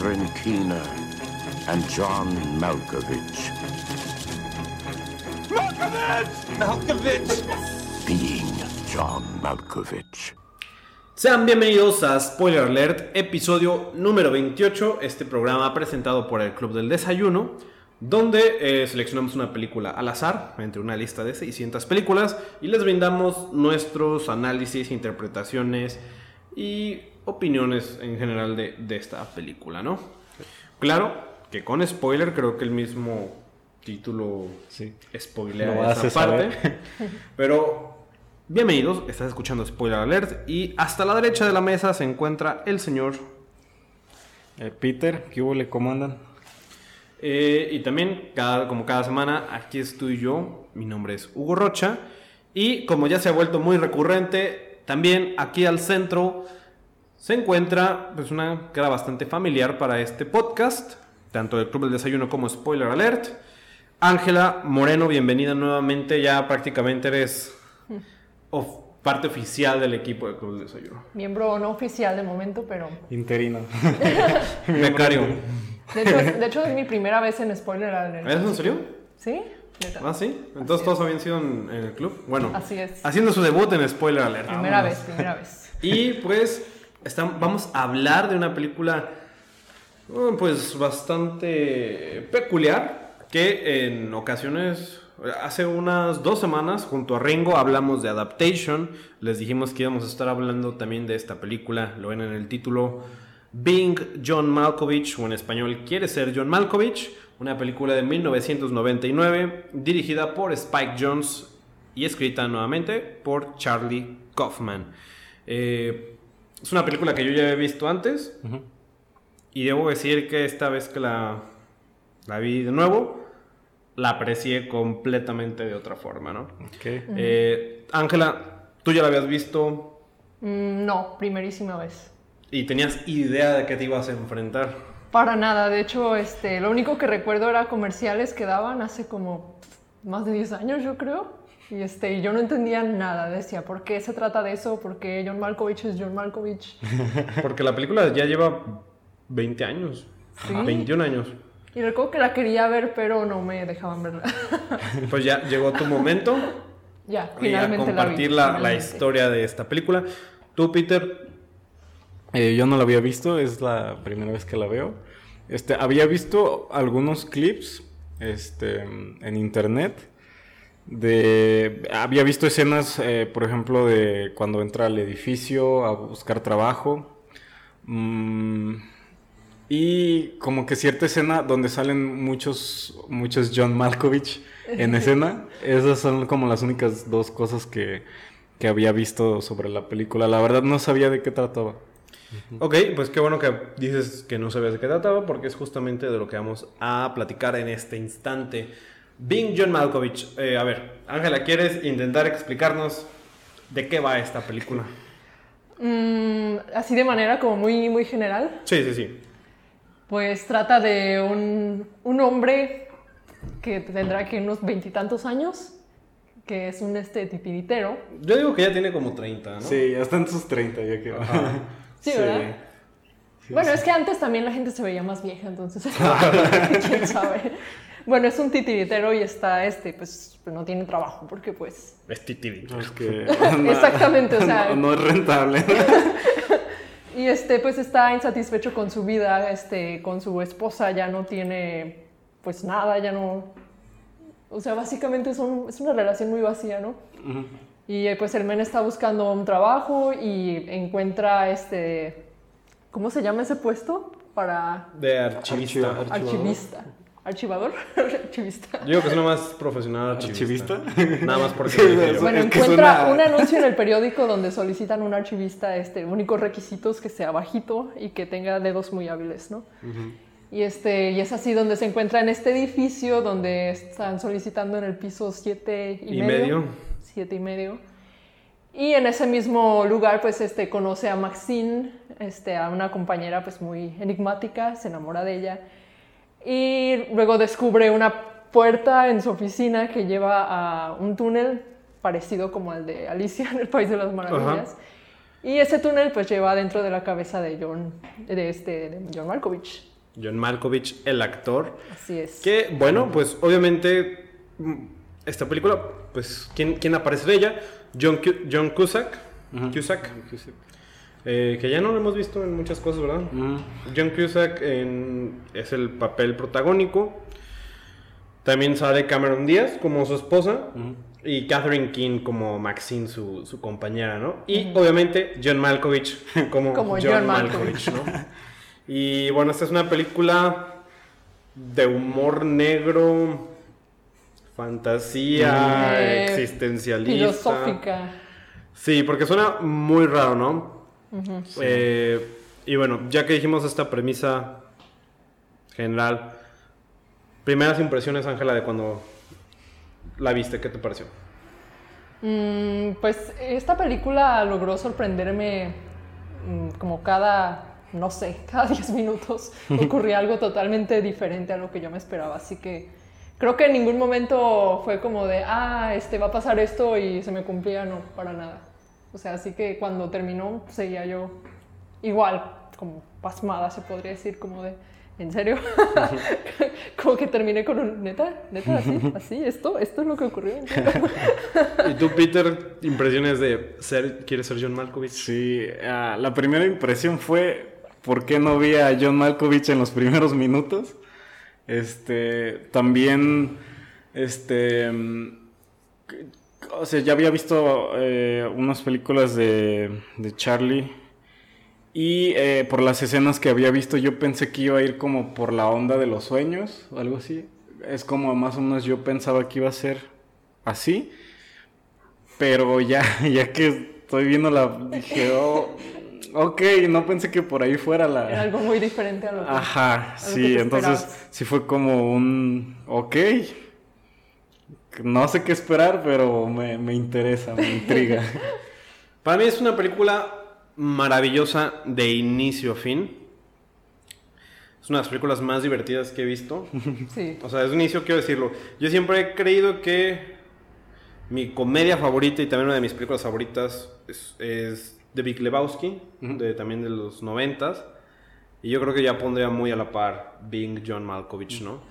Catherine Keener, and John Malkovich. Malkovich! Malkovich! Being John Malkovich. Sean bienvenidos a Spoiler Alert, episodio número 28, este programa presentado por el Club del Desayuno, donde eh, seleccionamos una película al azar, entre una lista de 600 películas, y les brindamos nuestros análisis, interpretaciones y opiniones en general de, de esta película, ¿no? Claro que con spoiler, creo que el mismo título Sí. spoilea esa parte. saber. Pero bienvenidos, estás escuchando Spoiler Alert y hasta la derecha de la mesa se encuentra el señor Eh, Peter, ¿qué hubo le comandan? eh, y también cada, como cada semana aquí estoy yo, mi nombre es Hugo Rocha y como ya se ha vuelto muy recurrente, también aquí al centro se encuentra pues una cara bastante familiar para este podcast, tanto del Club del Desayuno como Spoiler Alert. Ángela Moreno, bienvenida nuevamente, ya prácticamente eres of- parte oficial del equipo del Club del Desayuno. Miembro no oficial de momento, pero... Interino. Becario. De hecho, de hecho, es mi primera vez en Spoiler Alert. ¿Es en serio? ¿Sí? ¿Ah, sí? Entonces todos habían sido en, en el club. Bueno, Así es. haciendo su debut en Spoiler Alert. Primera Vámonos. vez, primera vez. Y pues vamos a hablar de una película uh, pues bastante peculiar que en ocasiones hace unas dos semanas junto a Ringo hablamos de Adaptation. Les dijimos que íbamos a estar hablando también de esta película. Lo ven en el título Being John Malkovich o en español Quiere ser John Malkovich una película de 1999 dirigida por Spike Jones y escrita nuevamente por Charlie Kaufman. Eh, es una película que yo ya había visto antes Ujú. y debo decir que esta vez que la, la vi de nuevo, la aprecié completamente de otra forma, ¿no? Ok. Eh, Ángela, tú ya la habías visto Mm, no, primerísima vez. y tenías idea de qué te ibas a enfrentar. Para nada. De hecho, este, lo único que recuerdo era comerciales que daban hace como más de 10 años, yo creo. Y este, y yo no entendía nada. Decía, ¿por qué se trata de eso? ¿Por qué John Malkovich es John Malkovich? Porque la película ya lleva 20 años, Sí. 21 años. Y recuerdo que la quería ver, pero no me dejaban verla. Pues ya llegó tu momento ya, y a finalmente compartir la vi. la, la historia de esta película. Tú, Peter, Eh, yo no la había visto, es la primera vez que la veo. Este, había visto algunos clips este, en internet. De, había visto escenas, eh, por ejemplo, de cuando entra al edificio a buscar trabajo. Mm, y como que cierta escena donde salen muchos, muchos John Malkovich en escena. Esas son como las únicas dos cosas que, que había visto sobre la película. La verdad no sabía de qué trataba. Ok, pues qué bueno que dices que no sabías de qué trataba, porque es justamente de lo que vamos a platicar en este instante. Being John Malkovich. Eh, a ver, Ángela, ¿quieres intentar explicarnos de qué va esta película? Mm, así de manera como muy, muy general. Sí, sí, sí. Pues trata de un, un hombre que tendrá que unos veintitantos años, que es un este titiritero. Yo digo que ya tiene como 30, ¿no? Sí, ya está en sus 30, ya que. Ajá. Sí, ¿verdad? Sí, bueno, sí. es que antes también la gente se veía más vieja, entonces quién sabe. Bueno, es un titiritero y está este, pues no tiene trabajo porque pues Es titirito. Es que. Exactamente, o sea- No, no es rentable. y este pues está insatisfecho con su vida, este con su esposa ya no tiene pues nada, ya no o sea, básicamente son, es una relación muy vacía, ¿no? Y eh, pues el men está buscando un trabajo y encuentra este ¿cómo se llama ese puesto? Para De archivista. Archivista. ¿Archivador? Archivista. Yo digo que suena más profesional archivista. ¿Archivista? Nada más porque Sí. Bueno, es que encuentra suena- un anuncio en el periódico donde solicitan un archivista, este, únicos requisitos que sea bajito y que tenga dedos muy hábiles, ¿no? Y, este, y es así donde se encuentra en este edificio donde están solicitando en el piso 7 y, Y medio. Siete y medio. Y en ese mismo lugar, pues, este, conoce a Maxine, este, a una compañera, pues, muy enigmática, se enamora de ella. Y luego descubre una puerta en su oficina que lleva a un túnel parecido como al de Alicia en el País de las Maravillas. Y ese túnel pues lleva dentro de la cabeza de John, de este, de John Malkovich. John Malkovich, el actor. Así es. Que, bueno, pues obviamente mm, esta película, pues, ¿quién, quién aparece de ella? John, John Cusack. Cusack. Eh, que ya no lo hemos visto en muchas cosas, ¿verdad? John Cusack en- es el papel protagónico. También sale Cameron Díaz como su esposa. Y Catherine King como Maxine, su, su compañera, ¿no? Y obviamente John Malkovich como, Como John, John Malkovich, ¿no? Y bueno, esta es una película de humor negro, fantasía, Eh, existencialista. Filosófica. Sí, porque suena muy raro, ¿no? Eh, y bueno, ya que dijimos esta premisa general, primeras impresiones, Ángela, de cuando la viste, ¿qué te pareció? Mm, pues esta película logró sorprenderme mm, como cada, no sé, cada 10 minutos ocurría algo totalmente diferente a lo que yo me esperaba. Así que creo que en ningún momento fue como de, ah, este va a pasar esto y se me cumplía, no, para nada. O sea, así que cuando terminó seguía yo igual, como pasmada, se podría decir, como de, ¿en serio? como que terminé con un, neta, neta, así, así, esto, esto es lo que ocurrió. ¿en serio?". ¿Y tú, Peter, impresiones de ser, quieres ser John Malkovich? Sí, ah, la primera impresión fue por qué no vi a John Malkovich en los primeros minutos. Este, también, este, mm, o sea, ya había visto eh, unas películas de, de Charlie y eh, por las escenas que había visto yo pensé que iba a ir como por la onda de los sueños o algo así. Es como más o menos yo pensaba que iba a ser así. Pero ya, ya que estoy viendo la, dije, oh, ok, no pensé que por ahí fuera Era la... algo muy diferente a lo que... Ajá, sí, te entonces sí fue como un, ok, no sé qué esperar, pero me, me interesa, me intriga. Para mí es una película maravillosa de inicio a fin. Es una de las películas más divertidas que he visto. Sí. O sea, desde un inicio quiero decirlo. Yo siempre he creído que mi comedia favorita y también una de mis películas favoritas es, es The Big Lebowski, de, también de los noventas. Y yo creo que ya pondría muy a la par Bing John Malkovich, ¿no?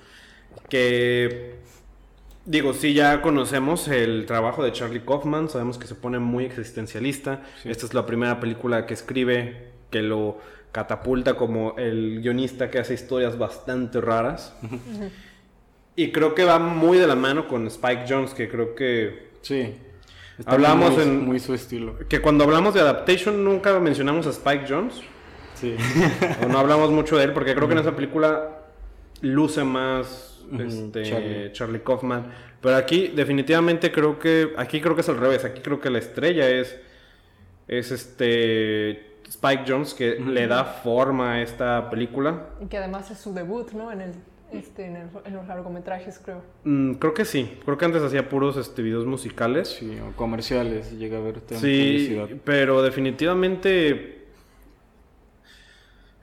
Que, digo, sí, ya conocemos el trabajo de Charlie Kaufman, sabemos que se pone muy existencialista. Esta es la primera película que escribe que lo catapulta como el guionista que hace historias bastante raras. Y creo que va muy de la mano con Spike Jones, que creo que Sí. Hablamos muy, en- muy su estilo. que cuando hablamos de adaptation nunca mencionamos a Spike Jones. Sí. o no hablamos mucho de él porque creo que en esa película luce más Este, Charlie. Charlie. Kaufman. Pero aquí definitivamente creo que aquí creo que es al revés. Aquí creo que la estrella es es este Spike Jones que le da forma a esta película. Y que además es su debut, ¿no? En, el, este, en, el- en los largometrajes, creo. Mm, creo que sí. Creo que antes hacía puros este, videos musicales. Sí, o comerciales, llega a ver también Sí, publicidad. pero definitivamente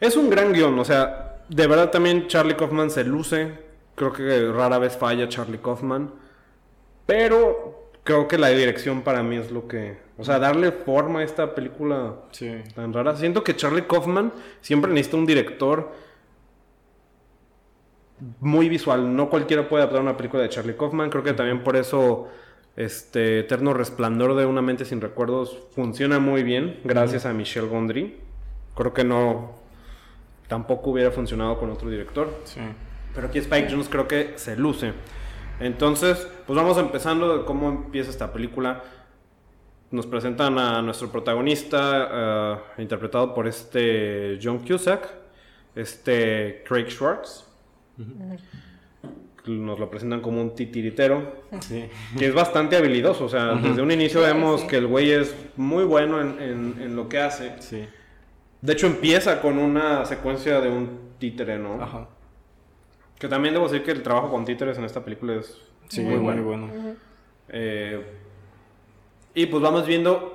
es un gran guion. O sea, de verdad también Charlie Kaufman se luce. Creo que rara vez falla Charlie Kaufman. Pero creo que la dirección para mí es lo que... O sea, darle forma a esta película Sí. tan rara. Siento que Charlie Kaufman siempre necesita un director muy visual. No cualquiera puede adaptar una película de Charlie Kaufman. Creo que también por eso este Eterno Resplandor de una mente sin recuerdos funciona muy bien gracias a Michel Gondry. Creo que no tampoco hubiera funcionado con otro director. Sí. Pero aquí Spike Jones creo que se luce. Entonces, pues vamos empezando de cómo empieza esta película. Nos presentan a nuestro protagonista, eh, interpretado por este John Cusack, este Craig Schwartz. Nos lo presentan como un titiritero, Sí. que es bastante habilidoso. O sea, desde un inicio Sí, vemos sí. que el güey es muy bueno en, en- en lo que hace. Sí. De hecho, empieza con una secuencia de un títere, ¿no? Ajá. Que también debo decir que el trabajo con títeres en esta película es Sí, muy bueno. Muy bueno. Eh, y pues vamos viendo.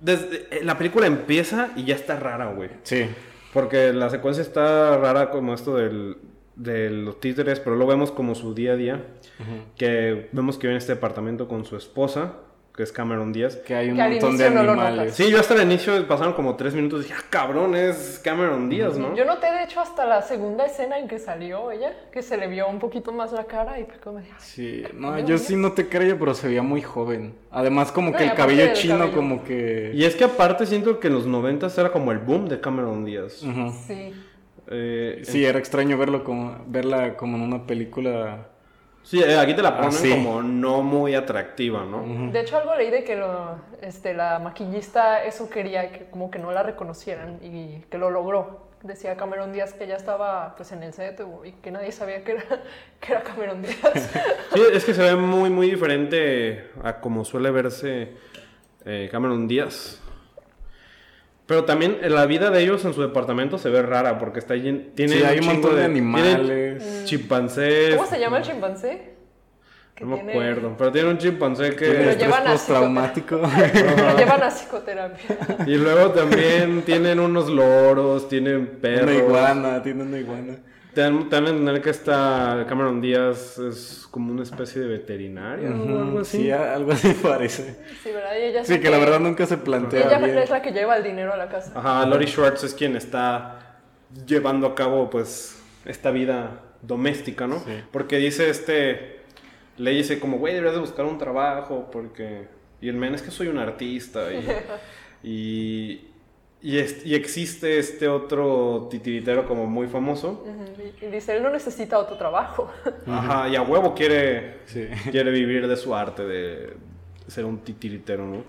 Desde, eh, la película empieza y ya está rara, güey. Sí. Porque la secuencia está rara como esto del, de los títeres, pero lo vemos como su día a día. Que vemos que vive en este departamento con su esposa, que es Cameron Díaz. Que hay un Que montón de animales. Sí, yo hasta el inicio pasaron como tres minutos y dije, ah, cabrón, es Cameron Díaz, ¿no? Yo noté, de hecho, hasta la segunda escena en que salió ella, que se le vio un poquito más la cara y pues como de, "Ay, Sí, no, yo Díaz. sí no te creo, pero se veía muy joven. Además, como No, que el cabello chino, cabello. como que. Y es que aparte siento que en los 90 era como el boom de Cameron Díaz. Sí. Eh, Sí, era extraño verlo como, verla como en una película. Sí, eh, aquí te la ponen sí. como no muy atractiva, ¿no? De hecho, algo leí de que lo, este, la maquillista eso quería, que como que no la reconocieran y que lo logró. Decía Cameron Díaz que ya estaba pues en el set y que nadie sabía que era, que era Cameron Díaz. Sí, es que se ve muy, muy diferente a como suele verse eh, Cameron Díaz. Pero también eh, la vida de ellos en su departamento se ve rara porque está llen- tiene Sí, hay un montón de animales. chimpancés. ¿Cómo se llama el chimpancé? No me acuerdo, pero tiene un chimpancé que... estrés llevan a postraumático. Lo llevan a psicoterapia. Y luego también tienen unos loros, tienen perros. una iguana, tiene una iguana. Te dan, te dan a entender que esta Cameron Díaz es como una especie de veterinaria o algo así. Sí, algo así parece. Sí, ¿verdad? Y ella Sí, que la verdad nunca se plantea Ella bien. es la que lleva el dinero a la casa. Ajá, Lori Schwartz es quien está llevando a cabo pues esta vida doméstica, ¿no? Sí. Porque dice este, le dice como, güey, deberías de buscar un trabajo porque... Y el men es que soy un artista y... y, y, es- y existe este otro titiritero como muy famoso. Y y dice, él no necesita otro trabajo. Ajá, y a huevo quiere, Sí. quiere vivir de su arte, de ser un titiritero, ¿no?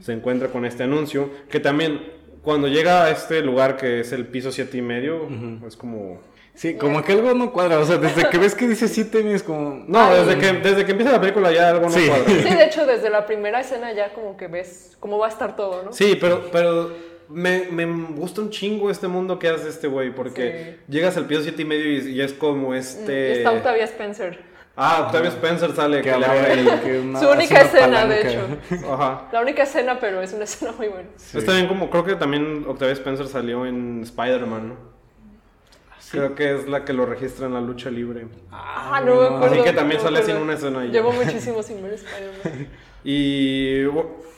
Se encuentra con este anuncio, que también cuando llega a este lugar que es el piso siete y medio, es como... Sí, como que algo no cuadra. O sea, desde que ves que dice siete es como. No, Ay. desde que, desde que empieza la película ya algo no Sí. cuadra. Sí, de hecho, desde la primera escena ya como que ves cómo va a estar todo, ¿no? Sí, pero, pero me, me gusta un chingo este mundo que hace este güey, porque llegas al piso siete y medio y, y es como este... Está Octavia Spencer. Ah, Octavio Spencer sale, Que que le abre el... que una- Su única escena, de hecho. Ajá. La única escena, pero es una escena muy buena. Sí. Está bien como, creo que también Octavia Spencer salió en Spider-Man, ¿no? Creo que es la que lo registra en la lucha libre. Ah, no me acuerdo. Así que también no me sale acuerdo. una escena y ya. Llevo muchísimo sin ver Spider-Man. Y,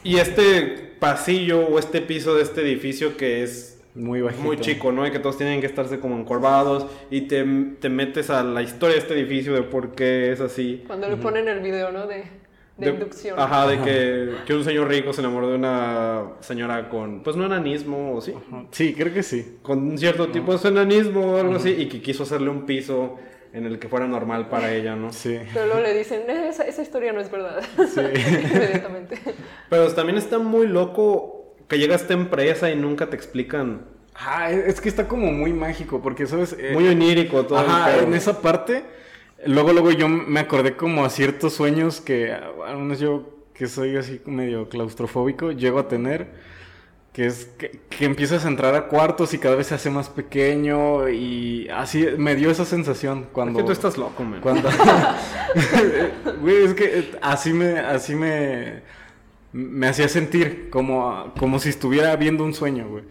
y este pasillo o este piso de este edificio que es Muy bajito. muy chico, ¿no? Y que todos tienen que estarse como encorvados y te, te metes a la historia de este edificio de por qué es así. Cuando le ponen el video, ¿no? De, de, De- inducción. Ajá, de que, que un señor rico se enamoró de una señora con, pues no enanismo, ¿o sí? Sí, creo que sí. Con un cierto tipo de enanismo o algo así, y que quiso hacerle un piso en el que fuera normal para ella, ¿no? Sí. Pero luego le dicen, "Eh, esa, esa historia no es verdad. Sí. Inmediatamente. Pero también está muy loco que llega esta empresa y nunca te explican. Ah, es que está como muy mágico, porque, ¿sabes? Eh, Muy onírico todo. el Ajá, pedo. en esa parte, luego, luego yo me acordé como a ciertos sueños que, al menos yo, que soy así medio claustrofóbico, llego a tener, que es que, que empiezas a entrar a cuartos y cada vez se hace más pequeño y así me dio esa sensación Es cuando... que tú estás loco, man. Cuando... Güey, es que eh, así me, así me, me hacía sentir como, como si estuviera viendo un sueño, güey.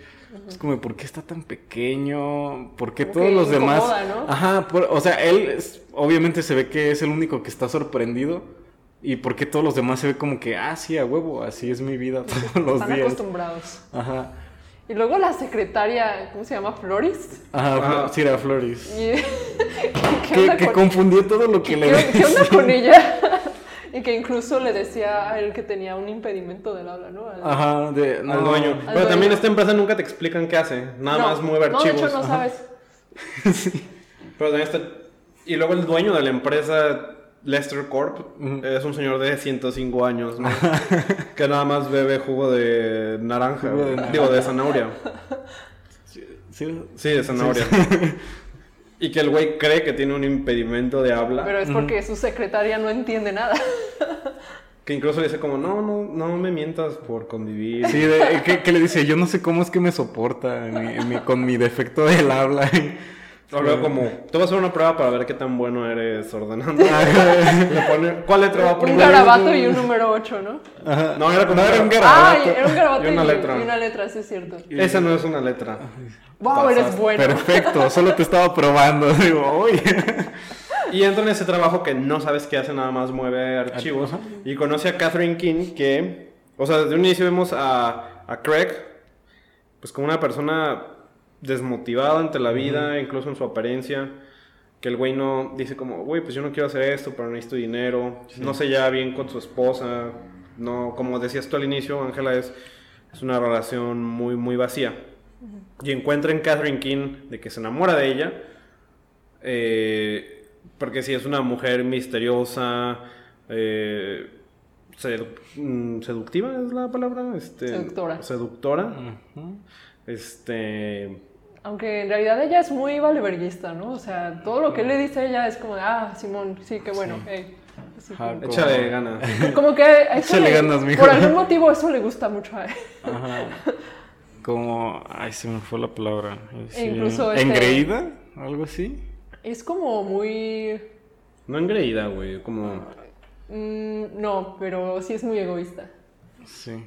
Es como, ¿por qué está tan pequeño? ¿Por qué Como todos los demás? incomoda, ¿no? Ajá, por- o sea, él es- obviamente se ve que es el único que está sorprendido. ¿Y por qué todos los demás se ve como que, ah, sí, a huevo, así es mi vida todos los Están días? acostumbrados. Ajá. Y luego la secretaria, ¿cómo se llama? Floris. Ajá, Ajá. sí, era Flores. Y- ¿Qué, Que, onda que con- confundió todo lo que ¿Qué, le qué onda con ella? y que incluso le decía a él que tenía un impedimento del habla, ¿no? Al- Ajá, de, Al dueño. Al Pero dueño. también esta empresa nunca te explican qué hace. Nada No, más mueve No, de archivos. hecho no Ajá. sabes. Pero también está... Y luego el dueño de la empresa, Lester Corp, es un señor de 105 años, ¿no? que nada más bebe jugo de naranja. Jugo de güey. Digo, de zanahoria. Sí, Sí, de zanahoria. y que el güey cree que tiene un impedimento de habla. Pero es porque su secretaria no entiende nada. Que incluso le dice como, no, no, no me mientas por convivir. Sí, de- que, que le dice, yo no sé cómo es que me soporta mi- mi- con mi defecto del habla. O luego como, te voy a hacer una prueba para ver qué tan bueno eres ordenando. Le pone, ¿cuál letra va un primero? garabato y un número 8, ¿no? Ajá. No, era como No, era un gar- Ah, garabato. era un garabato Y y, una letra. y una letra, sí es cierto. Esa no es una letra. Wow, eres bueno. Perfecto, solo te estaba probando. Digo, oye. Y entra en ese trabajo que no sabes qué hace, nada más mueve archivos. Ajá. Y conoce a Catherine King, que, o sea, desde un inicio vemos a, a Craig, pues como una persona desmotivada ante la vida, incluso en su apariencia. Que el güey no dice como, güey, pues yo no quiero hacer esto, pero necesito dinero. No se lleva bien con su esposa. No, como decías tú al inicio, Ángela, es, es una relación muy, muy vacía. Y encuentra en Catherine King de que se enamora de ella. eh, porque si es una mujer misteriosa, eh, sedu- mm, seductiva es la palabra, este, Seductora. seductora, este, Aunque en realidad ella es muy valeverguista, ¿no? O sea, todo lo que él le dice a ella es como, de, ah, Simón, sí, qué bueno. hey". Así Ajá, como, échale ganas. como que Échale le- ganas, mijo. por algún motivo eso le gusta mucho a él. Ajá. Como, ay, se me fue la palabra. Sí. incluso este- ¿Engreída? ¿Algo así? Es como muy... No engreída, güey, como... mm, no, pero sí es muy egoísta. Sí.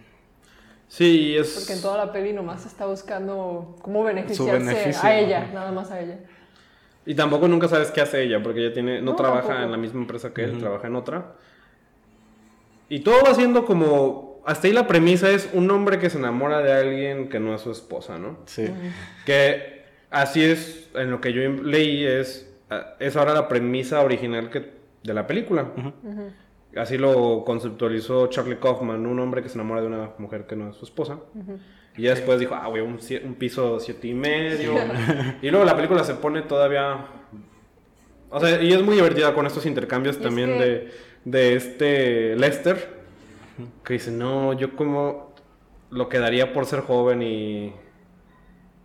Sí, es... Porque en toda la peli nomás está buscando cómo beneficiarse beneficio, a ella, ajá. nada más a ella. Y tampoco nunca sabes qué hace ella, porque ella tiene, no, No, trabaja tampoco. en la misma empresa que él, trabaja en otra. Y todo va siendo como... Hasta ahí la premisa es un hombre que se enamora de alguien que no es su esposa, ¿no? Sí. Que así es, en lo que yo leí, es, ah, es ahora la premisa original que, de la película. Así lo conceptualizó Charlie Kaufman, un hombre que se enamora de una mujer que no es su esposa. Y ya después dijo, ah, güey, un, piso siete y medio. y luego la película se pone todavía... O sea, y es muy divertida con estos intercambios Y es también que- de, de este Lester. Que dice, no, yo como lo quedaría por ser joven y...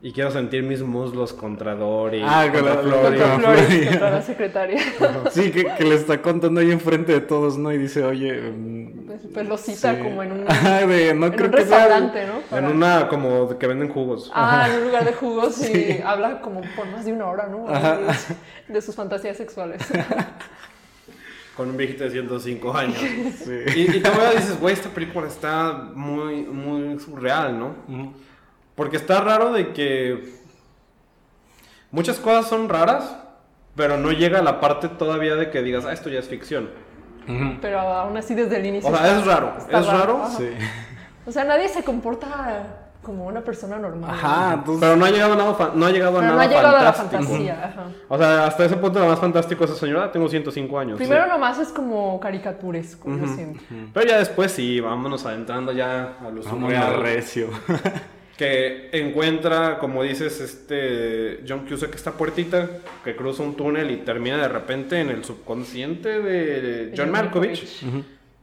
Y quiero sentir mis muslos contra Dory. Ah, contra con la- Flory". Contra Flori. contra la secretaria. Sí, que, que le está contando ahí enfrente de todos, ¿no? Y dice, oye... mm, Pues, pues lo cita sí. como en un, Ajá, de, no en creo un que sea- restaurante, ¿no? En una como de que venden jugos. Ah, en un lugar de jugos y habla como por más de una hora, ¿no? Ajá. De, de sus fantasías sexuales. Con un viejito de 105 años. Sí. Y, y todavía dices, güey, esta película está muy, muy surreal, ¿no? Ujú. Porque está raro de que muchas cosas son raras, pero no llega a la parte todavía de que digas, ah, esto ya es ficción. Pero aún así desde el inicio. O sea, está- es raro, es raro. Ajá. Sí. O sea, nadie se comporta como una persona normal. Ajá, entonces... Pero no ha llegado a nada, no ha llegado a Pero no nada ha llegado a la fantástico. fantasía. Ajá. O sea, hasta ese punto lo más fantástico es esa señora, tengo 105 años. Primero sí. nomás es como caricaturesco, yo siento. Pero ya después sí, vámonos adentrando ya a lo Vámonos recio. Que encuentra, como dices, este John Cusack esta puertita que cruza un túnel y termina de repente en el subconsciente de John John Malkovich,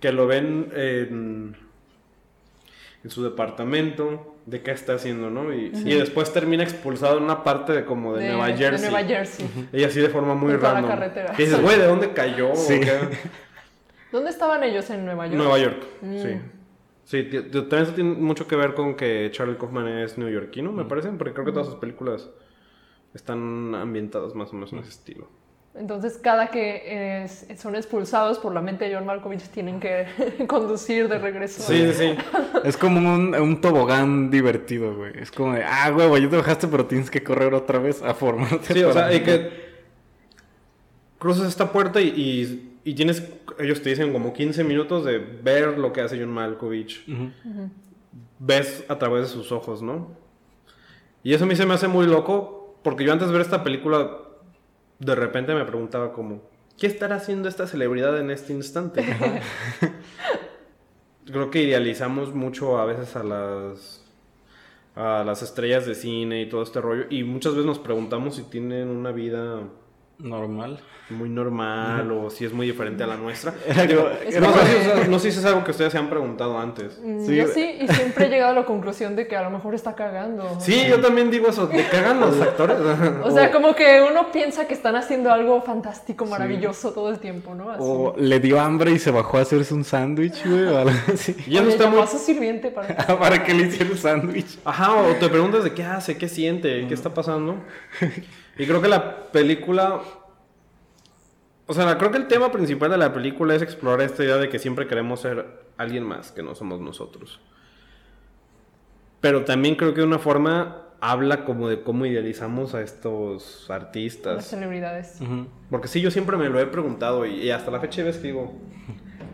que lo ven en, en su departamento, de qué está haciendo, ¿no? Y, y después termina expulsado en una parte de como de, Nueva Jersey. De Nueva Jersey. Y así de forma muy random. carretera. Que dices, güey, ¿de dónde cayó? ¿O Sí. ¿Dónde estaban ellos en Nueva York? Nueva York, Mm. sí. Sí, también eso tiene mucho que ver con que Charlie Kaufman es neoyorquino, Mm. me parece, porque creo que todas sus películas están ambientadas más o menos en ese estilo. Entonces, cada que es- son expulsados por la mente de John Malkovich, tienen que conducir de regreso. Sí, sí, sí. Es como un, un tobogán divertido, güey. Es como de, ah, huevo, ya te bajaste, pero tienes que correr otra vez a formarte. Sí, o sea, y que cruzas esta puerta y, y- y tienes, ellos te dicen como 15 minutos de ver lo que hace John Malkovich. Ves a través de sus ojos, ¿no? Y eso a mí se me hace muy loco, porque yo antes de ver esta película, de repente me preguntaba como, ¿qué estará haciendo esta celebridad en este instante? Creo que idealizamos mucho a veces a las a las estrellas de cine y todo este rollo y muchas veces nos preguntamos si tienen una vida Normal. Muy normal o si es muy diferente a la nuestra. Digo, no, sé si, es- no sé si es algo que ustedes se han preguntado antes. Mm, Sí, yo sí, y siempre he llegado a la conclusión de que a lo mejor está cagando. Sí, yo también digo eso, ¿te cagan los actores? O sea, como que uno piensa que están haciendo algo fantástico, maravilloso todo el tiempo, ¿no? Así. O le dio hambre y se bajó a hacerse un sándwich, güey, o algo así. Y eso está muy... a su sirviente para... Para que le hiciera el sándwich. Ajá, o te preguntas de qué hace, qué siente, qué está pasando. Y creo que la película... O sea, creo que el tema principal de la película es explorar esta idea de que siempre queremos ser alguien más que no somos nosotros. Pero también creo que de una forma habla como de cómo idealizamos a estos Las artistas. celebridades. Ujú. Porque sí, yo siempre me lo he preguntado y, y hasta la fecha ves que digo,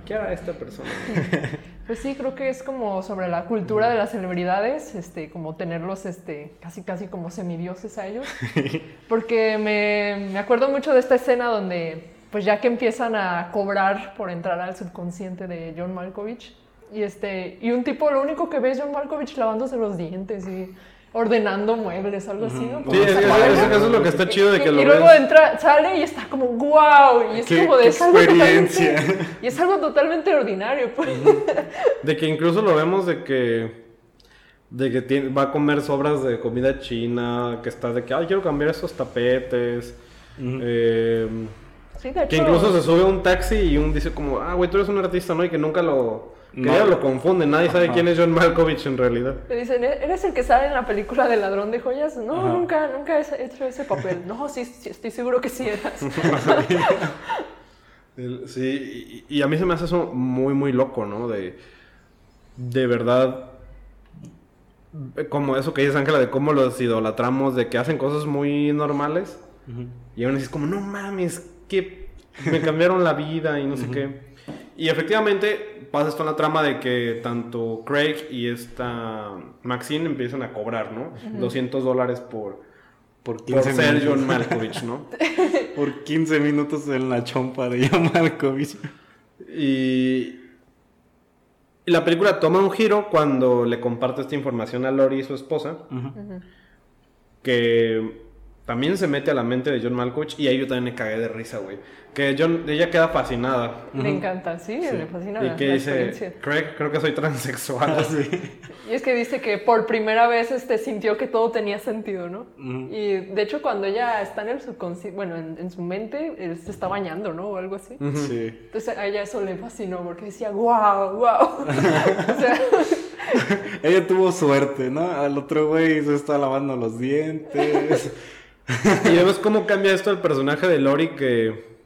¿qué hará esta persona? Pues sí, creo que es como sobre la cultura de las celebridades, este, como tenerlos este, casi casi como semidioses a ellos. Porque me, me acuerdo mucho de esta escena donde, pues ya que empiezan a cobrar por entrar al subconsciente de John Malkovich, y, este, y un tipo, lo único que ve es John Malkovich lavándose los dientes y ordenando muebles, algo así, ¿no? Sí, eso, eso es lo que está chido de que y, lo y luego ves. entra, sale y está como wow, y es Qué- como de es algo experiencia. totalmente, y es algo totalmente ordinario, pues. De que incluso lo vemos de que de que tiene- va a comer sobras de comida china, que está de que, ay, quiero cambiar esos tapetes. eh, Sí, de que incluso se sube a un taxi y un dice como, ah, güey, tú eres un artista, ¿no? Y que nunca lo... Que No. lo confunde, nadie sabe Ajá. quién es John Malkovich en realidad. Le dicen, "¿E- ¿eres el que sale en la película de Ladrón de Joyas? No, Ajá. nunca, nunca he hecho ese papel. No, sí, sí, estoy seguro que sí eras. Sí, y, y a mí se me hace eso muy, muy loco, ¿no? De, de verdad, como eso que dices, Ángela, de cómo los idolatramos, de que hacen cosas muy normales. Y aún así es como, no mames, que me cambiaron la vida y no sé qué. Y efectivamente pasa esto en la trama de que tanto Craig y esta Maxine empiezan a cobrar, ¿no? 200 dólares por, por, por 15 ser minutos. John Malkovich, ¿no? Por 15 minutos en la chompa de John Malkovich. Y, y la película toma un giro cuando le comparte esta información a Lori y su esposa, que también se mete a la mente de John Malkovich y ahí yo también me cagué de risa, güey. Que John, ella queda fascinada. Le encanta, sí, le fascina Y la, que la dice. Craig, creo que soy transexual. Y es que dice que por primera vez este, sintió que todo tenía sentido, ¿no? Y de hecho cuando ella está en el subconsciente, bueno, en, en su mente, él se está bañando, ¿no? O algo así. Sí. Entonces a ella eso le fascinó porque decía, wow, wow. o sea, Ella tuvo suerte, ¿no? Al otro güey se está lavando los dientes. y vemos cómo cambia esto el personaje de Lori que,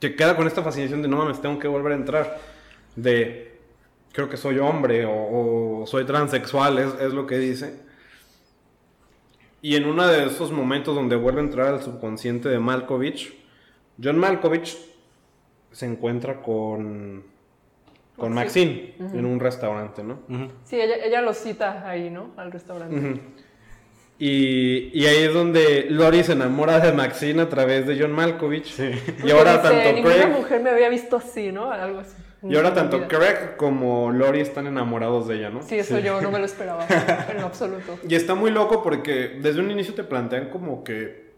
que queda con esta fascinación de no mames, tengo que volver a entrar. De creo que soy hombre o, o soy transexual, es, es lo que dice. Y en uno de esos momentos donde vuelve a entrar al subconsciente de Malkovich, John Malkovich se encuentra con, con Maxine en un restaurante, ¿no? sí, ella, ella lo cita ahí, ¿no? Al restaurante. Y, y ahí es donde Lori se enamora de Maxine a través de John Malkovich. Y ahora tanto ninguna Craig, mujer me había visto así, ¿no? Algo así. y ahora tanto. Craig como Lori están enamorados de ella, ¿no? Sí, eso yo no me lo esperaba, en lo absoluto. Y está muy loco porque desde un inicio te plantean como que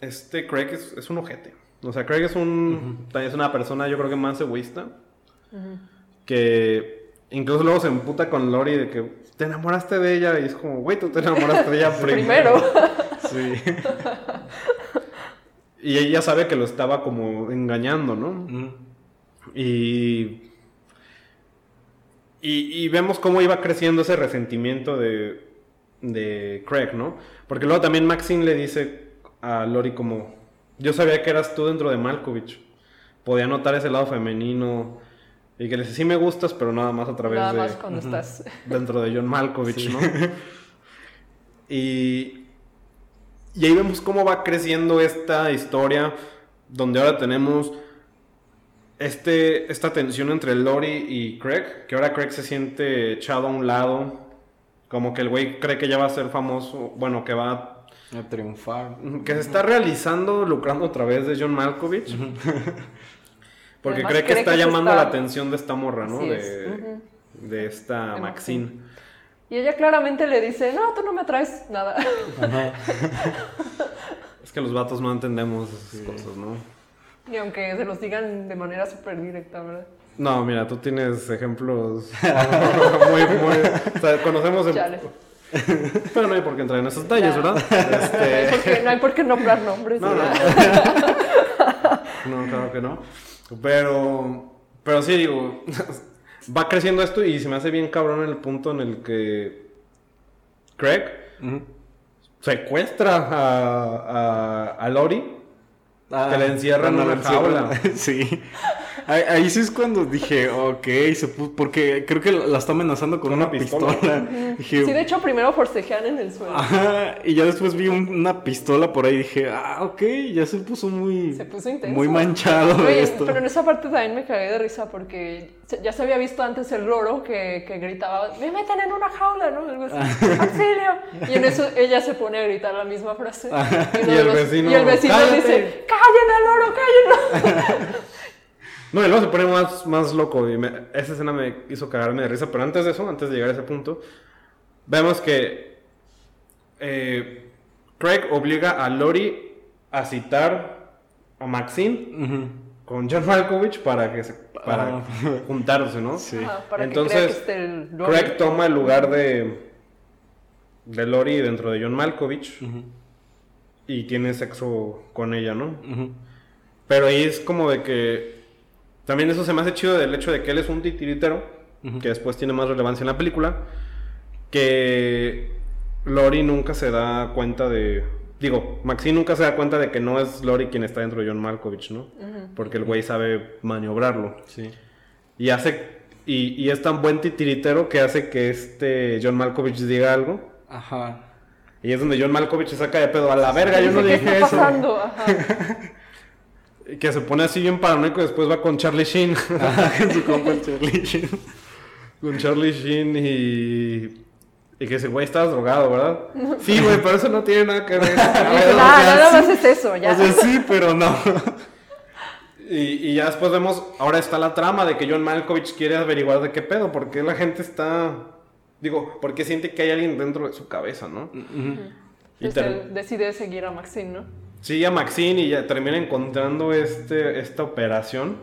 este Craig es, es un ojete. O sea, Craig es un es una persona yo creo que más egoísta. Que incluso luego se emputa con Lori de que te enamoraste de ella y es como, güey, tú te enamoraste de ella primero. Primero. Sí. Y ella sabe que lo estaba como engañando, ¿no? Y, y, y vemos cómo iba creciendo ese resentimiento de, de Craig, ¿no? Porque luego también Maxine le dice a Lori como, yo sabía que eras tú dentro de Malkovich. Podía notar ese lado femenino. Y que le dice, sí me gustas, pero nada más a través Nada de... más cuando estás. dentro de John Malkovich, ¿no? y, y ahí vemos cómo va creciendo esta historia, donde ahora tenemos este, esta tensión entre Lori y Craig, que ahora Craig se siente echado a un lado, como que el güey cree que ya va a ser famoso, bueno, que va A triunfar. que se está realizando lucrando a través de John Malkovich. Porque Además, cree que cree está que llamando está- la atención de esta morra, ¿no? De, es, de esta Maxine. Maxine. Y ella claramente le dice, no, tú no me traes nada. Es que los vatos no entendemos esas cosas, ¿no? Ni aunque se los digan de manera súper directa, ¿verdad? No, mira, tú tienes ejemplos muy, muy... O sea, conocemos... Chale. Pero no hay por qué entrar en esos detalles. ¿verdad? No hay por qué, no hay por qué nombrar nombres. No, no, no, claro que no. Pero, pero sí, digo, va creciendo esto y se me hace bien cabrón el punto en el que Craig secuestra a, a, a Lori. Que la encierran en una jaula. sí. Ahí, ahí sí es cuando dije, ok, se pu- porque creo que la está amenazando con Con una, una pistola. pistola. Dije, Sí, de hecho, primero forcejean en el suelo. Ajá, y ya después vi un- una pistola por ahí y dije, ah, ok, ya se puso muy, Se puso intenso. muy manchado Oye, esto. Pero en esa parte también me cagué de risa porque ya se había visto antes el loro que, que gritaba, me meten en una jaula, ¿no? Algo así, auxilio. Y en eso ella se pone a gritar la misma frase. Y el los- vecino, y el vecino "Cállate". dice, cállen al loro, cállenlo. No, y luego se pone más, más loco. Y me- esa escena me hizo cagarme de risa. Pero antes de eso, antes de llegar a ese punto, vemos que eh, Craig obliga a Lori a citar a Maxine con John Malkovich para que se, para Ah. juntarse, ¿no? Sí. Para Entonces, que que. Craig toma el lugar de, de Lori dentro de John Malkovich y tiene sexo con ella, ¿no? Pero ahí es como de que. También eso se me hace chido del hecho de que él es un titiritero. Que después tiene más relevancia en la película. Que Lori nunca se da cuenta de. Digo, Maxine nunca se da cuenta de que no es Lori quien está dentro de John Malkovich, ¿no? Porque el güey sabe maniobrarlo. Sí. Y hace. Y, y es tan buen titiritero que hace que este John Malkovich diga algo. Ajá. Y es donde John Malkovich se saca de pedo. A la verga, yo no Dice, ¿Qué dije está eso. pasando? Ajá. Que se pone así bien paranoico y después va con Charlie Sheen. Ajá, su compa el Charlie Sheen. con Charlie Sheen y. Y que ese güey estabas drogado, ¿verdad? Sí, güey, pero eso no tiene nada que ver. Y dice, A ver, "Nah, o sea, nada sí". más es eso, ya. O sea, sí, pero no. y, y ya después vemos, ahora está la trama de que John Malkovich quiere averiguar de qué pedo, porque la gente está. Digo, porque siente que hay alguien dentro de su cabeza, ¿no? Y Entonces ter- él decide seguir a Maxine, ¿no? Sigue a Maxine y ya termina encontrando este, esta operación.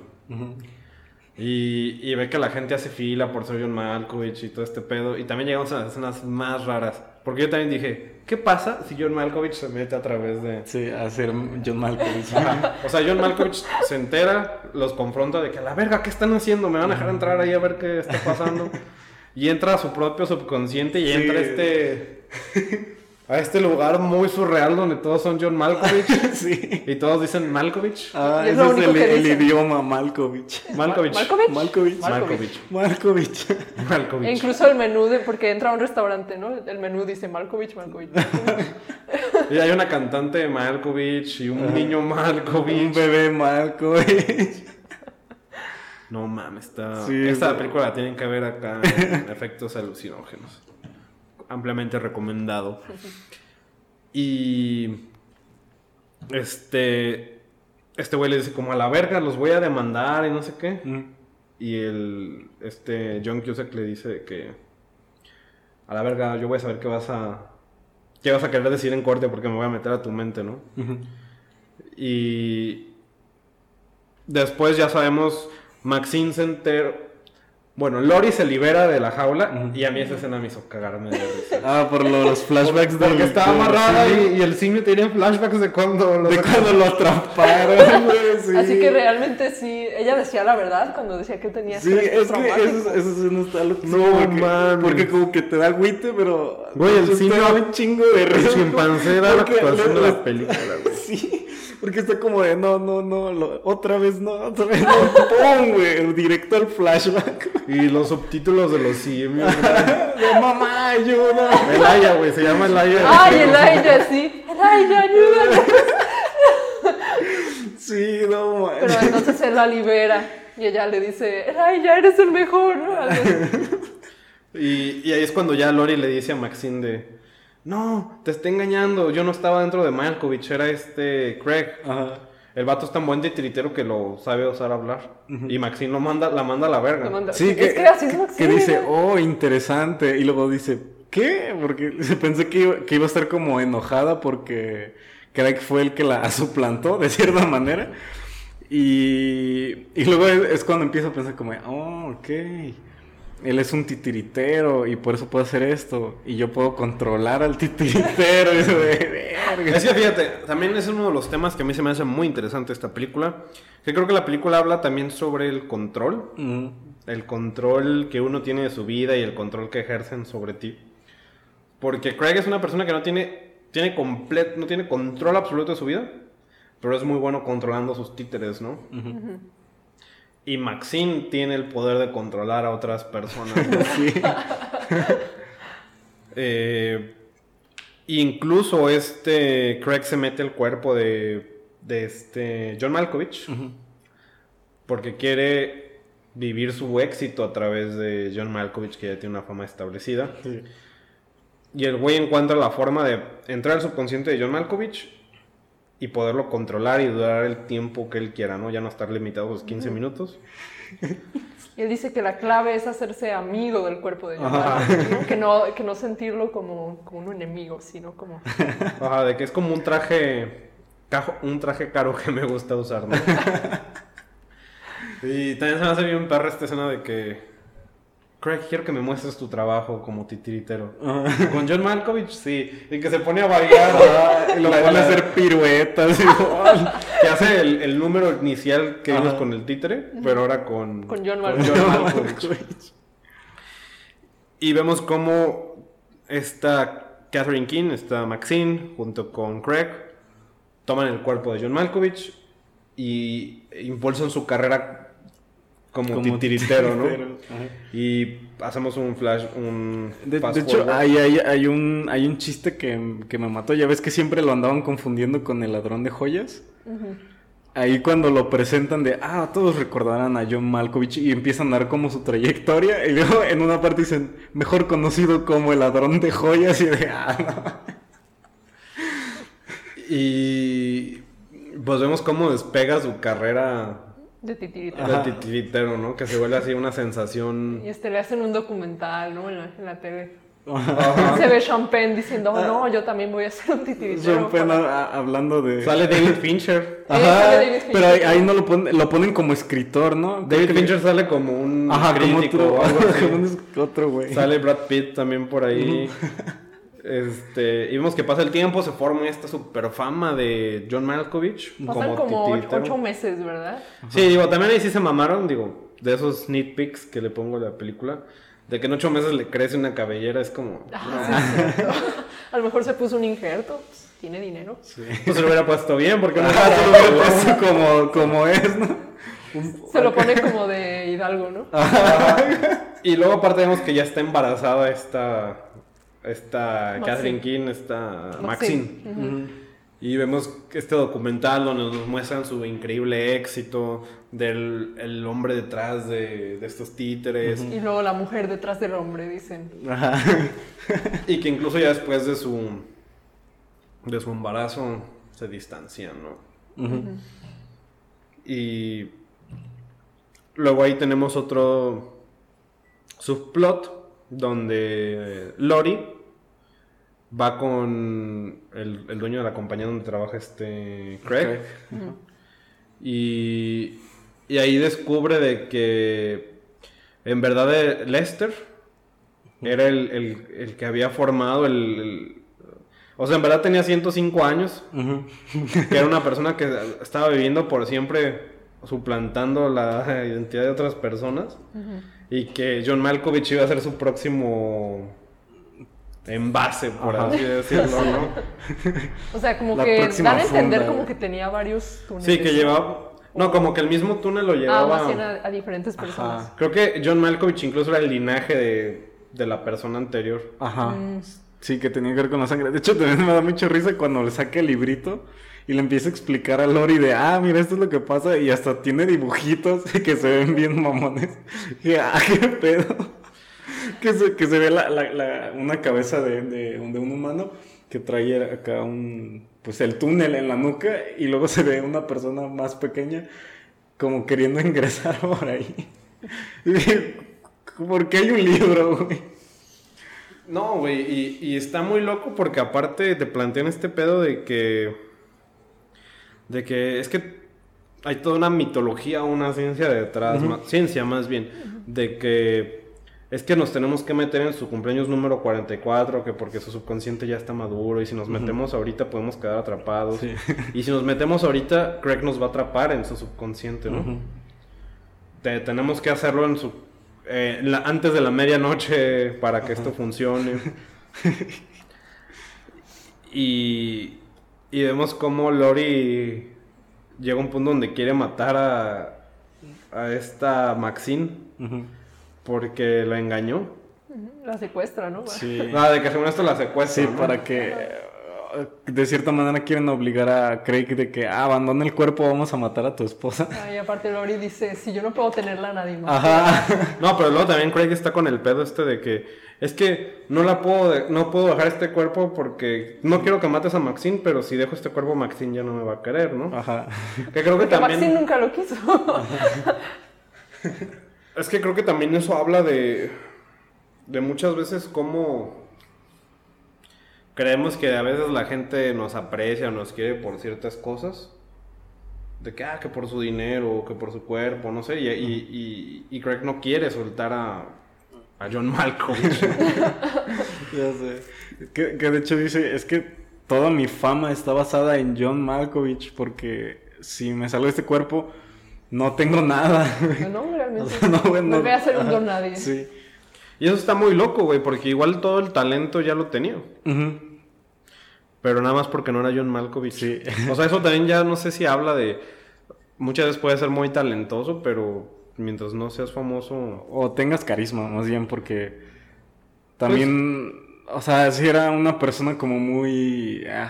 Y, y ve que la gente hace fila por ser John Malkovich y todo este pedo. Y también llegamos a las escenas más raras. Porque yo también dije, ¿qué pasa si John Malkovich se mete a través de... Sí, a ser John Malkovich. O sea, John Malkovich se entera, los confronta de que la verga, ¿qué están haciendo? Me van a dejar entrar ahí a ver qué está pasando. Y entra a su propio subconsciente y Sí. entra este... A este lugar muy surreal donde todos son John Malkovich. sí. Y todos dicen Malkovich. Ah, es ese es el, idioma Malkovich. Malkovich. ¿Malkovich? Malkovich. Malkovich. Malkovich. Malkovich. E incluso el menú, de, porque entra a un restaurante, ¿no? El menú dice Malkovich, Malkovich. Y hay una cantante de Malkovich y un niño Un Malkovich. bebé Malkovich. No mames, está... Sí, esta película la tienen que ver acá en efectos alucinógenos. Ampliamente recomendado. Y... Este... Este güey le dice como a la verga, los voy a demandar y no sé qué. Mm. Y el... Este John Cusack le dice que... A la verga, yo voy a saber qué vas a... ¿Qué vas a querer decir en corte? Porque me voy a meter a tu mente, ¿no? Y después ya sabemos, Maxine se entera. Bueno, Lori se libera de la jaula y a mí esa escena me hizo cagarme de risa. Ah, por lo- los flashbacks del- Porque estaba amarrada y, y el simio tenía flashbacks de cuando lo De cuando lo atraparon, sí. Así que realmente sí, ella decía la verdad cuando decía que tenía Sí, es que eso, eso sí no está lo No porque, mames. porque como que te da agüite, pero. Güey, el simio- un chingo de El risa. chimpancé era la actuación de la película, güey. Sí, porque está como de no, no, no, lo- otra vez no, otra vez no. ¡Pum, güey! Directo al flashback. Y los subtítulos de los simios. De mamá, ayuda. Elaya, güey, se llama Elaya. Ay, Elijah, sí. Elijah, ayúdame. Sí, no, man. Pero entonces él la libera y ella le dice, Elijah, eres el mejor. Y, y ahí es cuando ya Lori le dice a Maxine de... No, te está engañando. Yo no estaba dentro de Malkovich, era este Craig. Ajá. El vato es tan buen titiritero que lo sabe usar hablar. Y Maxine lo manda, la manda a la verga. Manda- Sí, es que, que así es que dice, oh, interesante. Y luego dice, ¿qué? Porque pensé que iba, que iba a estar como enojada porque Craig fue el que la suplantó, de cierta manera. Y, y luego es, es cuando empiezo a pensar como, oh, ok. Él es un titiritero y por eso puedo hacer esto. Y yo puedo controlar al titiritero. Y de, verga. Es que fíjate, también es uno de los temas que a mí se me hace muy interesante esta película. Que creo que la película habla también sobre el control. Mm, El control que uno tiene de su vida y el control que ejercen sobre ti. Porque Craig es una persona que no tiene, tiene, complet, no tiene control absoluto de su vida, pero es muy bueno controlando sus títeres, ¿no? Y Maxine tiene el poder de controlar a otras personas. Sí. Eh, incluso este Craig se mete el cuerpo de, de este John Malkovich porque quiere vivir su éxito a través de John Malkovich que ya tiene una fama establecida. Sí. Y el güey encuentra la forma de entrar al subconsciente de John Malkovich y poderlo controlar y durar el tiempo que él quiera, ¿no? Ya no estar limitado a los 15 minutos. Y él dice que la clave es hacerse amigo del cuerpo de ¿no? Que, no, que no sentirlo como, como un enemigo, sino como... Ajá, de que es como un traje un traje caro que me gusta usar, ¿no? y también se me hace bien perra esta escena de que Craig, quiero que me muestres tu trabajo como titiritero. Con John Malkovich, sí. Y que se pone a bailar. Y lo pone a hacer piruetas. igual. Que hace el, el número inicial que vimos con el títere, pero ahora con, Con John John Malkovich. Malkovich. Y vemos cómo esta Catherine King, esta Maxine, junto con Craig, toman el cuerpo de John Malkovich y impulsan su carrera como, Como titiritero, ¿no? ajá. Y hacemos un flash, un De, hecho, forward. hay, hay, hay un, hay un chiste que, que me mató. Ya ves que siempre lo andaban confundiendo con el ladrón de joyas. Ahí cuando lo presentan de, ah, todos recordarán a John Malkovich y empiezan a dar como su trayectoria. Y luego en una parte dicen, mejor conocido como el ladrón de joyas. Y de, ah, no. Y pues vemos cómo despega su carrera De titiritero. de titiritero, ¿no? Que se vuelve así una sensación. Y este le hacen un documental, ¿no? En la, en la tele. Ajá. Se ve Champagne diciendo, oh, no, yo también voy a ser un titiritero. Son pena para- a- hablando de... Sale David Fincher. Eh, sale David Fincher. pero ahí, ahí no lo ponen, lo ponen como escritor, ¿no? David que- Fincher sale como un Ajá, como crítico otro, o algo así. como un- otro güey. Sale Brad Pitt también por ahí. Este, y vemos que pasa el tiempo, se forma esta super fama de John Malkovich. Pasan como titiritero. ocho meses, ¿verdad? Sí, digo, también ahí sí se mamaron, digo, de esos peeks que le pongo a la película. De que en ocho meses le crece una cabellera, es como. Ah, sí. A lo mejor se puso un injerto, pues, tiene dinero. Pues se lo hubiera puesto bien, porque no Ah, se lo hubiera puesto como, como es, ¿no? Se lo pone como de Hidalgo, ¿no? Y luego aparte vemos que ya está embarazada esta. Esta Maxine. Catherine King, esta Maxine. Y vemos este documental donde nos muestran su increíble éxito del el hombre detrás de, de estos títeres. Y luego la mujer detrás del hombre, dicen. Ajá. Y que incluso ya después de su de su embarazo se distancian, ¿no? Y luego ahí tenemos otro subplot donde Lori va con el, el dueño de la compañía donde trabaja este Craig. Y, y ahí descubre de que en verdad eh, Lester era el, el- el que había formado el, el- O sea, en verdad tenía 105 años, que era una persona que estaba viviendo por siempre suplantando la identidad de otras personas. Y que John Malkovich iba a ser su próximo envase, por Ajá. así decirlo, ¿no? O sea, como La que dan a entender como que tenía varios túneles. Sí, que llevaba... No, como que el mismo túnel lo Ah, llevaba... más bien a, a diferentes personas. Ajá. Creo que John Malkovich incluso era el linaje de, de la persona anterior. Ajá. Mm. Sí, que tenía que ver con la sangre. De hecho, también me da mucha risa cuando le saca el librito y le empieza a explicar a Lori de, ah, mira, esto es lo que pasa. Y hasta tiene dibujitos que se ven bien mamones. Y, ah, qué pedo. Que se, que se ve la, la- la- una cabeza de, de, de un humano que trae acá un, pues el túnel en la nuca y luego se ve una persona más pequeña como queriendo ingresar por ahí. ¿Por qué hay un libro, güey? No, güey, y, y está muy loco porque aparte te plantean este pedo de que... De que es que hay toda una mitología, una ciencia detrás, ciencia más bien, de que es que nos tenemos que meter en su cumpleaños número 44, que porque su subconsciente ya está maduro y si nos metemos ahorita podemos quedar atrapados. Sí. Y si nos metemos ahorita, Craig nos va a atrapar en su subconsciente, ¿no? Te- tenemos que hacerlo en su eh, la- antes de la medianoche para que esto funcione. y, y vemos cómo Lori llega a un punto donde quiere matar a, a esta Maxine. Porque la engañó. La secuestra, ¿no? Sí. Nada, de que según esto la secuestra. Sí, ¿no? para que de cierta manera quieren obligar a Craig de que ah, abandone el cuerpo, vamos a matar a tu esposa. Ay, aparte Lori dice, si yo no puedo tenerla, nadie más. Ajá. No, pero luego también Craig está con el pedo este de que es que no la puedo de- no puedo dejar este cuerpo porque no quiero que mates a Maxine, pero si dejo este cuerpo Maxine ya no me va a querer, ¿no? Ajá. Que creo que Porque también Maxine nunca lo quiso. es que creo que también eso habla de de muchas veces cómo creemos que a veces la gente nos aprecia o nos quiere por ciertas cosas. De que, ah, que por su dinero, que por su cuerpo, no sé. Y, y, y- y Craig no quiere soltar a, a John Malkovich. Ya sé. Que, que de hecho dice, es que toda mi fama está basada en John Malkovich porque si me salgo de este cuerpo no tengo nada. no, realmente. O sea, no, no, bueno, voy a ser un don nadie. Sí. y eso está muy loco, güey, porque igual todo el talento ya lo tenía. Pero nada más porque no era John Malkovich. Sí. O sea, eso también ya no sé si habla de... Muchas veces puede ser muy talentoso, pero mientras no seas famoso... O tengas carisma, más bien, porque también, o sea, si era una persona como muy... ah,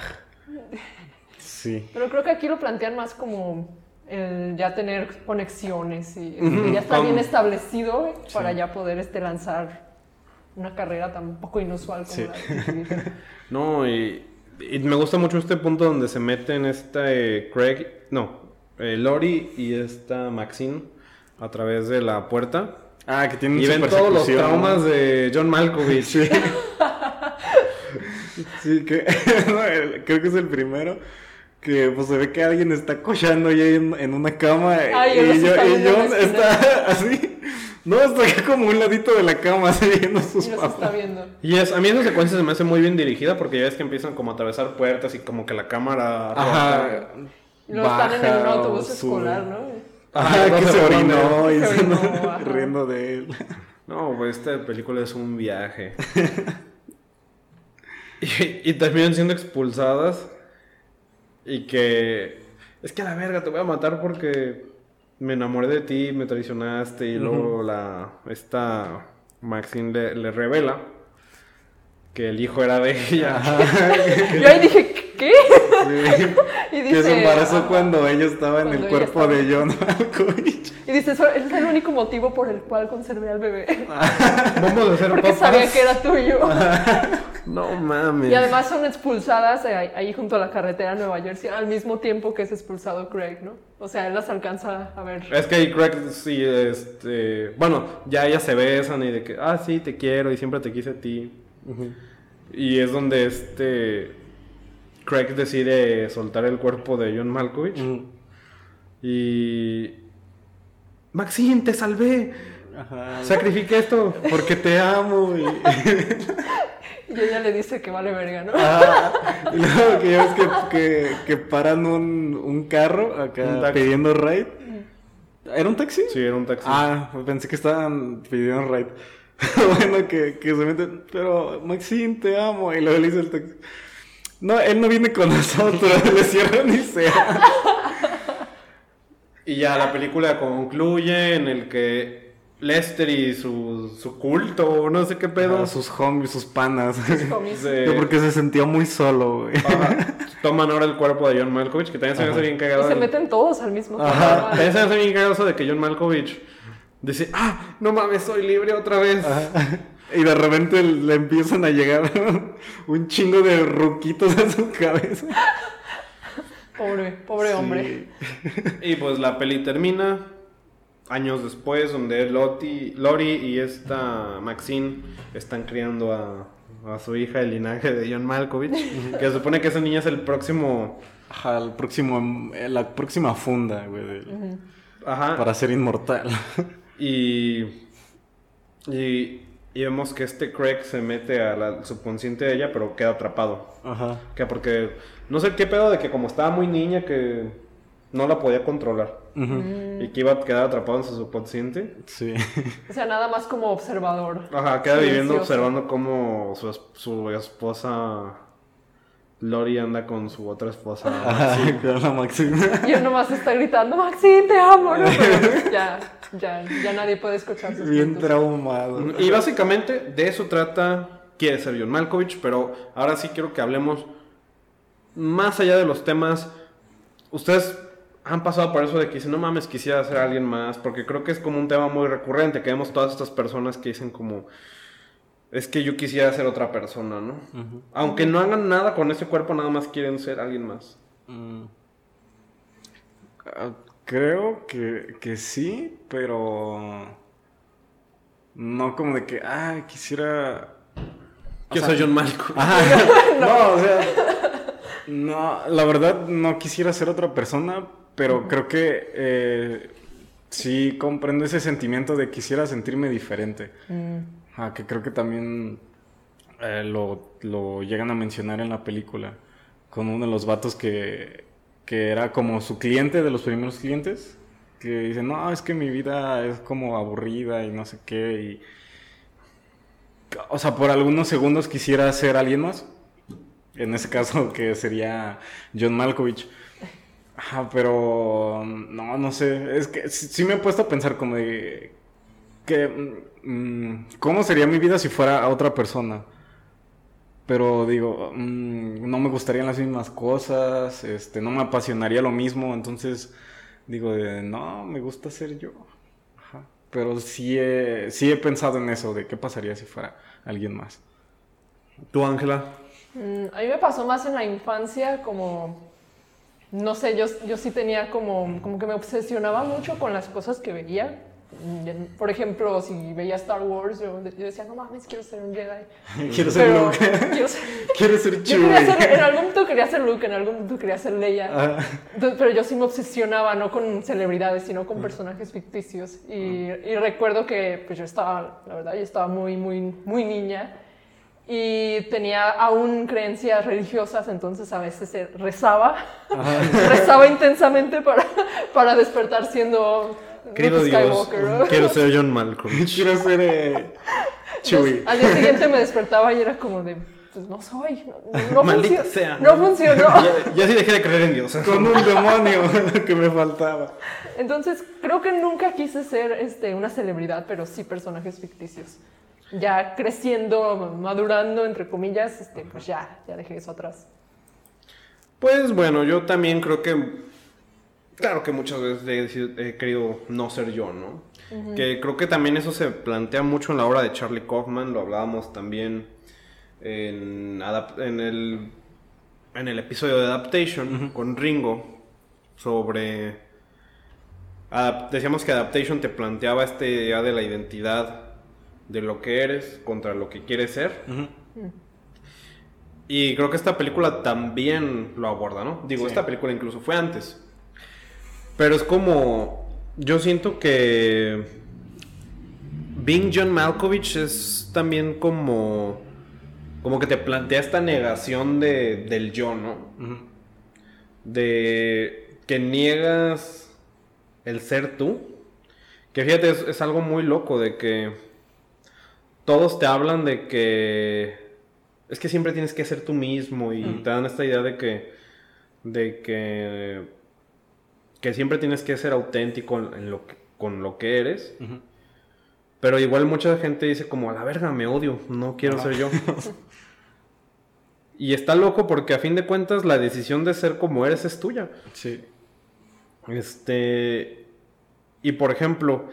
sí. Pero creo que aquí lo plantean más como el ya tener conexiones y que ya está bien establecido para ya poder este, lanzar una carrera tan poco inusual como Sí. la de Twitter. No, y, y me gusta mucho este punto donde se meten este Craig... No, eh, Lori y esta Maxine a través de la puerta. Ah, que tienen Y ven todos los traumas de John Malkovich. Sí. Sí, que creo que es el primero. Que pues se ve que alguien está cochando ahí en, en una cama Ay, y, yo, está y John está así. No, está aquí como un ladito de la cama, así viendo sus Y los está papas. viendo. Y es, a mí esa secuencia se me hace muy bien dirigida porque ya ves que empiezan como a atravesar puertas y como que la cámara... Ajá. Luego están en el baja autobús escolar, ¿no? Ajá, Ajá, que no se orinó y Se orinó, riendo de él. No, pues esta película es un viaje. y, y terminan siendo expulsadas. Y que. Es que a la verga, te voy a matar porque me enamoré de ti, me traicionaste. Y luego la. Esta. Maxine le, le revela que el hijo era de ella. Yo ahí dije, ¿qué? y que se embarazó cuando ella estaba en el cuerpo estaba- de John Malkovich. Y dice, "Eso es el único motivo por el cual conservé al bebé. Vamos a hacer Porque papás. sabía que era tuyo. No mames. Y además son expulsadas ahí, ahí junto a la carretera de Nueva Jersey al mismo tiempo que es expulsado Craig, ¿no? O sea, él las alcanza a ver. Es que ahí Craig sí, este... Bueno, ya ellas se besan y de que, ah, sí, te quiero y siempre te quise a ti. Y es donde este... Craig decide soltar el cuerpo de John Malkovich. Y... Maxine, te salvé. Ajá. Sacrifiqué esto porque te amo. Y... Y ella le dice que vale verga, ¿no? Ah, y luego que ya ves que, que, que paran un, un carro acá Un pidiendo ride. ¿Era un taxi? Sí, era un taxi. Ah, pensé que estaban pidiendo ride. bueno, que, que se meten, pero Maxine, te amo. Y luego le dice el taxi. No, él no viene con nosotros, le cierran y se. Y ya la película concluye en el que Lester y su, su culto, no sé qué pedo, Ah, sus homies, sus panas. Homies. se- Yo porque se sentía muy solo, güey. Ajá. toman ahora el cuerpo de John Malkovich, que también se me hace bien Y cagado. se meten todos al mismo tiempo. Ajá. También se me hace bien cagado eso de que John Malkovich dice, ah, no mames, soy libre otra vez. Y de repente le empiezan a llegar un chingo de ruquitos a su cabeza. Pobre, pobre hombre. Y pues la peli termina años después, donde Loti, Lori y esta Maxine están criando a, a su hija, el linaje de John Malkovich, que se supone que esa niña es el próximo... Ajá, el próximo, la próxima funda, güey, de- Ajá. para ser inmortal. Y, y, y vemos que este Craig se mete al subconsciente de ella, pero queda atrapado. Ajá. Que porque no sé qué pedo de que como estaba muy niña que no la podía controlar Ujú. y que iba a quedar atrapado en su subconsciente. Sí. O sea, nada más como observador. Ajá, queda viviendo observando cómo su, su esposa Lori anda con su otra esposa. Ajá, la Maxine. Y él nomás está gritando, Maxi, te amo, ¿no? Pero ya, ya, ya nadie puede escuchar sus Bien traumado. Y básicamente de eso trata Quiere ser John Malkovich, pero ahora sí quiero que hablemos más allá de los temas. Ustedes han pasado por eso de que dicen, no mames, quisiera ser alguien más, porque creo que es como un tema muy recurrente, que vemos todas estas personas que dicen como, es que yo quisiera ser otra persona, ¿no? Aunque no hagan nada con ese cuerpo, nada más quieren ser alguien más. Mm. Ah, Creo que, que sí, pero no como de que, ah, quisiera... Yo soy John Malkovich. No, o sea, no, la verdad no quisiera ser otra persona, pero creo que eh, sí comprendo ese sentimiento de quisiera sentirme diferente. Ah, que creo que también eh, lo, lo llegan a mencionar en la película con uno de los vatos que, que era como su cliente de los primeros clientes. Que dice, no, es que mi vida es como aburrida y no sé qué. Y, o sea, por algunos segundos quisiera ser alguien más. En ese caso, que sería John Malkovich. Ajá, pero no, no sé. Es que sí me he puesto a pensar como de que mm, cómo sería mi vida si fuera a otra persona. Pero digo, mm, no me gustarían las mismas cosas, este, no me apasionaría lo mismo, entonces digo, de, no, me gusta ser yo. Ajá. Pero sí he, sí he pensado en eso, de qué pasaría si fuera alguien más. ¿Tú, Ángela? Mm, a mí me pasó más en la infancia, como, no sé, yo, yo sí tenía como, como que me obsesionaba mucho con las cosas que veía. Por ejemplo, si veía Star Wars, yo, yo decía, no mames, quiero ser un Jedi. Quiero ser Pero Luke. quiero ser, Quiero ser Chewie. en algún momento quería ser Luke, en algún momento quería ser Leia. Ah, Entonces, pero yo sí me obsesionaba, no con celebridades, sino con personajes ficticios. Y, y recuerdo que pues yo estaba, la verdad, yo estaba muy, muy, muy niña. Y tenía aún creencias religiosas, entonces a veces rezaba, rezaba intensamente para, para despertar siendo Querido Luke Dios, Skywalker. ¿no? quiero ser John Malkovich. quiero ser eh, Chewie. Al día siguiente me despertaba y era como de, pues no soy, no, no Maldita funcio- sea. No funcionó. Ya, ya sí dejé de creer en Dios. Con un demonio que me faltaba. Entonces, creo que nunca quise ser este, una celebridad, pero sí personajes ficticios. Ya creciendo, madurando, entre comillas, este, pues ya, ya dejé eso atrás. Pues bueno, yo también creo que. Claro que muchas veces he, he querido no ser yo, ¿no? Que creo que también eso se plantea mucho en la obra de Charlie Kaufman, lo hablábamos también en, en, el, en el episodio de Adaptation con Ringo sobre. decíamos que Adaptation te planteaba esta idea de la identidad de lo que eres contra lo que quieres ser. Y creo que esta película también lo aborda, ¿no? Digo, Sí. esta película incluso fue antes. Pero es como. Yo siento que. Being John Malkovich es también como. Como que te plantea esta negación de, del yo, ¿no? De que niegas el ser tú. Que fíjate, es, es algo muy loco de que todos te hablan de que es que siempre tienes que ser tú mismo y te dan esta idea de que de que que siempre tienes que ser auténtico en, lo que, con lo que eres. Pero igual mucha gente dice como a la verga me odio, no quiero ser yo. y está loco porque a fin de cuentas la decisión de ser como eres es tuya. Sí. Este. Y por ejemplo,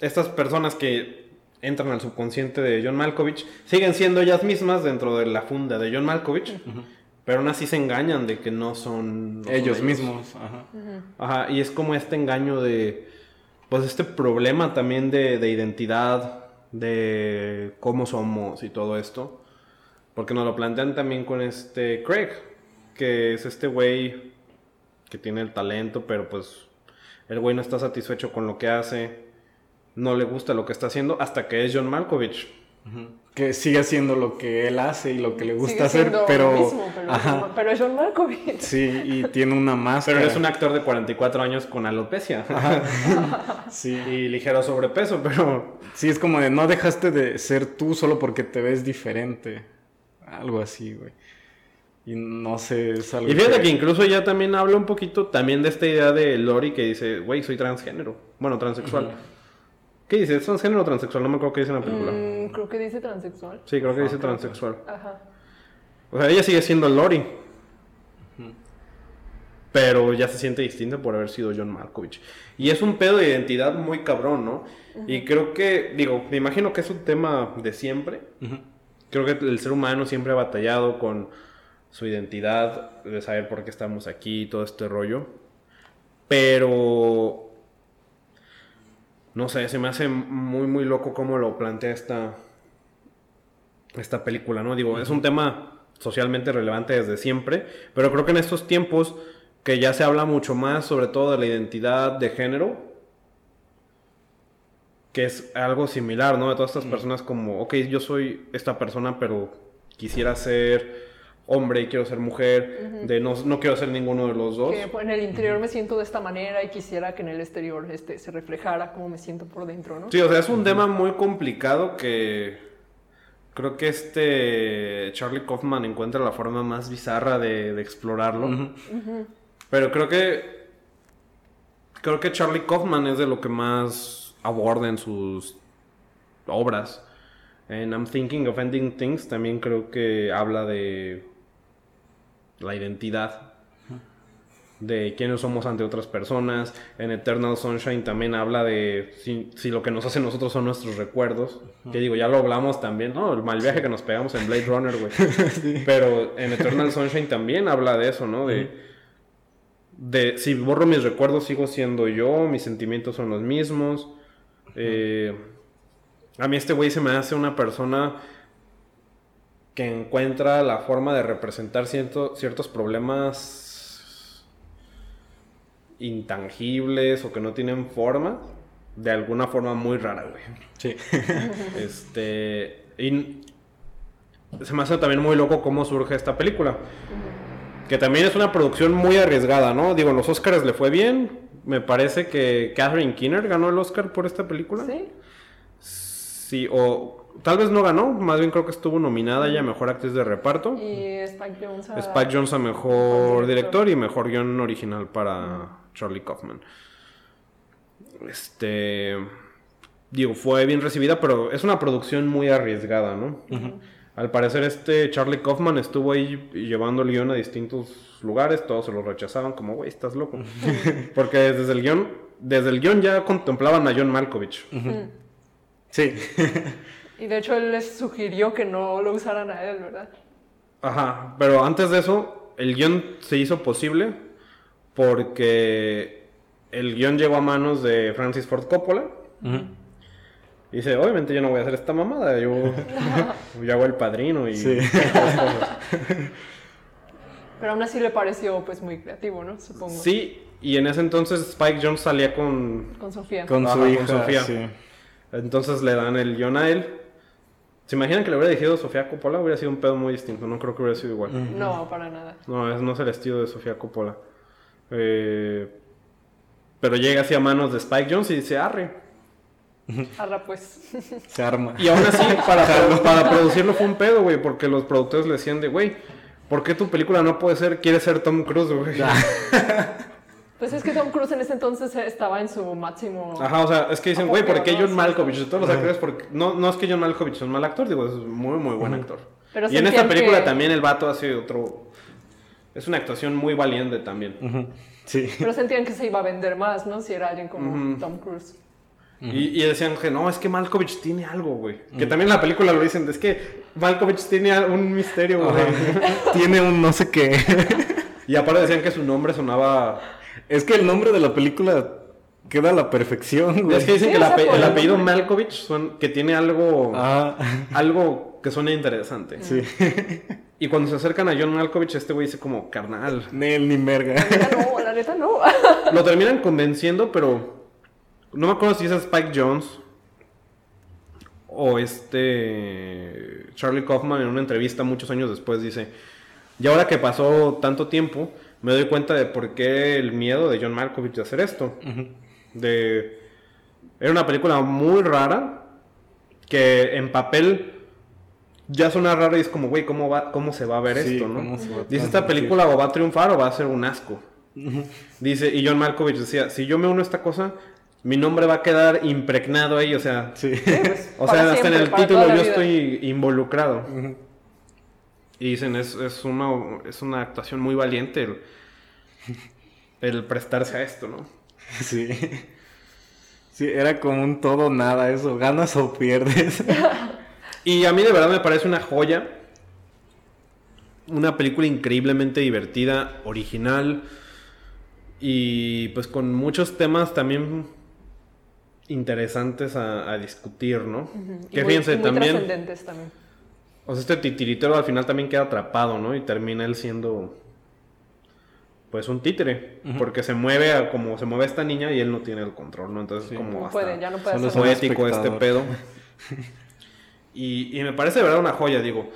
estas personas que entran al subconsciente de John Malkovich siguen siendo ellas mismas dentro de la funda de John Malkovich, pero aún así se engañan de que no son. no son ellos mismos. Ajá. Ajá, y es como este engaño de. Pues este problema también de, de identidad, de cómo somos y todo esto. Porque nos lo plantean también con este Craig, que es este güey que tiene el talento, pero pues el güey no está satisfecho con lo que hace, no le gusta lo que está haciendo, hasta que es John Malkovich. Que sigue haciendo lo que él hace y lo que le gusta Sigue hacer, pero. lo mismo, pero, Ajá. pero es John Malkovich. Sí, y tiene una máscara. Pero es un actor de 44 años con alopecia Sí. y ligero sobrepeso, pero Sí, es como de no dejaste de ser tú solo porque te ves diferente. Algo así, güey. Y no sé, es algo Y fíjate que incluso ya también habla un poquito también de esta idea de Lori que dice, güey, soy transgénero. Bueno, transexual. ¿Qué dice? ¿Es transgénero o transexual? No me acuerdo qué dice en la película. Mm, creo que dice transexual. Sí, creo que dice transexual. Ajá. O sea, ella sigue siendo Lori. Pero ya se siente distinta por haber sido John Malkovich. Y es un pedo de identidad muy cabrón, ¿no? Y creo que, digo, me imagino que es un tema de siempre. Creo que el ser humano siempre ha batallado con su identidad, de saber por qué estamos aquí, todo este rollo. Pero... No sé, se me hace muy, muy loco cómo lo plantea esta, esta película, ¿no? Digo, es un tema socialmente relevante desde siempre, pero creo que en estos tiempos que ya se habla mucho más sobre todo de la identidad de género, que es algo similar, ¿no? De todas estas personas como, ok, yo soy esta persona, pero quisiera ser hombre y quiero ser mujer, de no, no quiero ser ninguno de los dos. Que pues, en el interior me siento de esta manera y quisiera que en el exterior este, se reflejara cómo me siento por dentro, ¿no? Sí, o sea, es un tema muy complicado que creo que este Charlie Kaufman encuentra la forma más bizarra de, de explorarlo. Pero creo que creo que Charlie Kaufman es de lo que más aborda en sus obras. En I'm Thinking of Ending Things también creo que habla de la identidad de quiénes somos ante otras personas. En Eternal Sunshine también habla de si, si lo que nos hace nosotros son nuestros recuerdos. Que digo, ya lo hablamos también, ¿no? El mal viaje que nos pegamos en Blade Runner, güey. Pero en Eternal Sunshine también habla de eso, ¿no? De, de si borro mis recuerdos sigo siendo yo, mis sentimientos son los mismos. Eh, a mí este güey se me hace una persona que encuentra la forma de representar ciento- ciertos problemas intangibles o que no tienen forma de alguna forma muy rara, güey. Sí. Este. Y se me hace también muy loco cómo surge esta película. Que también es una producción muy arriesgada, ¿no? Digo, los Oscars le fue bien. Me parece que Catherine Keener ganó el Oscar por esta película. Sí. Sí, o tal vez no ganó, más bien creo que estuvo nominada ella a mejor actriz de reparto. Y Spike Jones a... Spike Jonze a mejor director director. y mejor guion original para Charlie Kaufman. Este. Digo, fue bien recibida, pero es una producción muy arriesgada, ¿no? Al parecer, este Charlie Kaufman estuvo ahí llevando el guion a distintos lugares, todos se lo rechazaban, como, güey, estás loco. Porque desde el guion, desde el guion ya contemplaban a John Malkovich. Sí. Y de hecho él les sugirió que no lo usaran a él, ¿verdad? Ajá, pero antes de eso, el guion se hizo posible porque el guion llegó a manos de Francis Ford Coppola. Y dice, obviamente yo no voy a hacer esta mamada, yo, yo hago el padrino y Sí. cosas. Pero aún así le pareció pues muy creativo, ¿no? Supongo. Sí, y en ese entonces Spike Jones salía con... Con Sofía. Con Ajá, su con hija. Sofía. sí. Entonces le dan el guion a él. ¿Se imaginan que le hubiera dirigido Sofía Coppola? Hubiera sido un pedo muy distinto, no creo que hubiera sido igual. No, para nada. No, es, no es el estilo de Sofía Coppola. Eh, pero llega hacia manos de Spike Jones y dice, arre. Arra pues. Se arma. Y aún así, para, para producirlo fue un pedo, güey, porque los productores le decían de, güey, ¿por qué tu película no puede ser, quiere ser Tom Cruise, güey? Pues es que Tom Cruise en ese entonces estaba en su máximo... Ajá, o sea, es que dicen, güey, ¿por qué John. Malkovich? De todos los actores, porque no, no es que John Malkovich es un mal actor, digo, es muy, muy buen actor. Pero y en esta película que- también el vato hace otro... Es una actuación muy valiente también. Sí. Pero sentían que se iba a vender más, ¿no? Si era alguien como Tom Cruise. Y, y decían que no, es que Malkovich tiene algo, güey. Que también en la película lo dicen, es que Malkovich tiene un misterio, güey. Tiene un no sé qué. Y aparte decían que su nombre sonaba... es que el nombre de la película queda a la perfección, güey. Es que dicen Sí, que el, ape- apellido nombre. Malkovich que tiene algo... Ah, Algo que suena interesante. sí. Y cuando se acercan a John Malkovich, este güey dice como, carnal. Nel ni merga. La neta no, la neta no. Lo terminan convenciendo, pero... No me acuerdo si es Spike Jones o este Charlie Kaufman en una entrevista muchos años después dice, y ahora que pasó tanto tiempo, me doy cuenta de por qué el miedo de John Malkovich de hacer esto. De era una película muy rara que en papel ya suena raro y es como, güey, ¿cómo, va, ¿cómo se va a ver Sí, esto, no? ¿cómo se va a Dice, esta película o va a triunfar o va a ser un asco. Dice, y John Malkovich decía, si yo me uno a esta cosa, mi nombre va a quedar impregnado ahí, o sea, Sí. o sea, hasta en el título yo vida. estoy involucrado. Y dicen, es, es, una, es una actuación muy valiente el, el prestarse a esto, ¿no? Sí. Sí, era como un todo nada eso, ganas o pierdes. Y a mí de verdad me parece una joya. Una película increíblemente divertida, original. Y pues con muchos temas también interesantes a, a discutir, ¿no? Y Que muy- fíjense muy también. trascendentes también. O sea, este titiritero al final también queda atrapado, ¿no? Y termina él siendo. Pues un títere. Porque se mueve a como se mueve esta niña y él no tiene el control, ¿no? Entonces Sí. como No hasta puede, ya no puede nada. poético este pedo. Y, y me parece de verdad una joya, digo.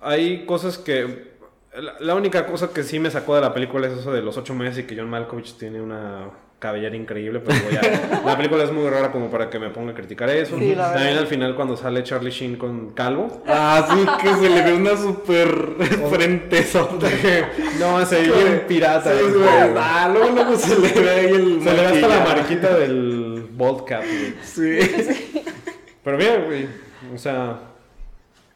Hay cosas que. La, la única cosa que sí me sacó de la película es eso de los ocho meses y que John Malkovich tiene una cabellera increíble, pero digo, ya, la película es muy rara como para que me ponga a criticar eso. Sí. También al final cuando sale Charlie Sheen con calvo. Ah, sí, que se le ve una super frentezota. No, se ve bien pirata. Sí, güey. Ah, luego, luego se le ve ahí el Se le ve hasta la mariquita del bald cap, güey. Sí. Pero bien, güey. O sea,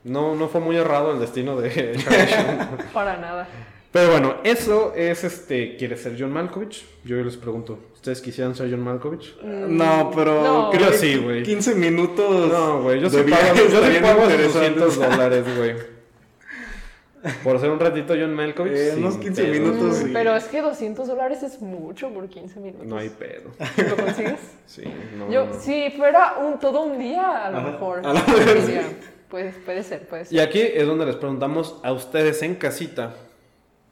no, no fue muy errado el destino de Charlie Sheen. Para nada. Pero bueno, eso es este. ¿Quiere ser John Malkovich? Yo les pregunto, ¿ustedes quisieran ser John Malkovich? No, pero No. creo que sí, güey. 15 minutos. No, güey, yo sí pago, yo sí pago esos interesantes. 200 dólares, güey. Por ser un ratito John Malkovich. Eh, unos 15 pedo, minutos, sí. Pero es que 200 dólares es mucho por 15 minutos. No hay pedo. ¿Lo consigues? Sí, no. Yo, si fuera un, todo un día, a lo Ajá. mejor. A lo mejor Puede, puede ser, puede ser. Y aquí es donde les preguntamos a ustedes en casita,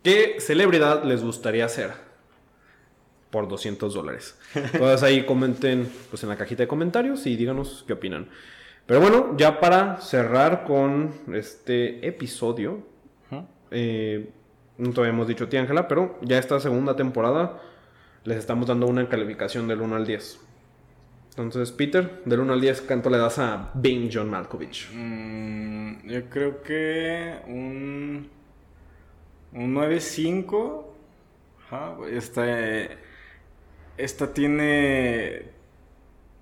¿qué celebridad les gustaría ser? Por 200 dólares. Entonces ahí comenten pues, en la cajita de comentarios y díganos qué opinan. Pero bueno, ya para cerrar con este episodio, eh, no te habíamos dicho a ti, Ángela, pero ya esta segunda temporada les estamos dando una calificación del 1 al 10. Entonces, Peter, del 1 al 10, ¿cuánto le das a Bing John Malkovich? Mm, yo creo que un, un 9.5. Ajá, esta, esta tiene,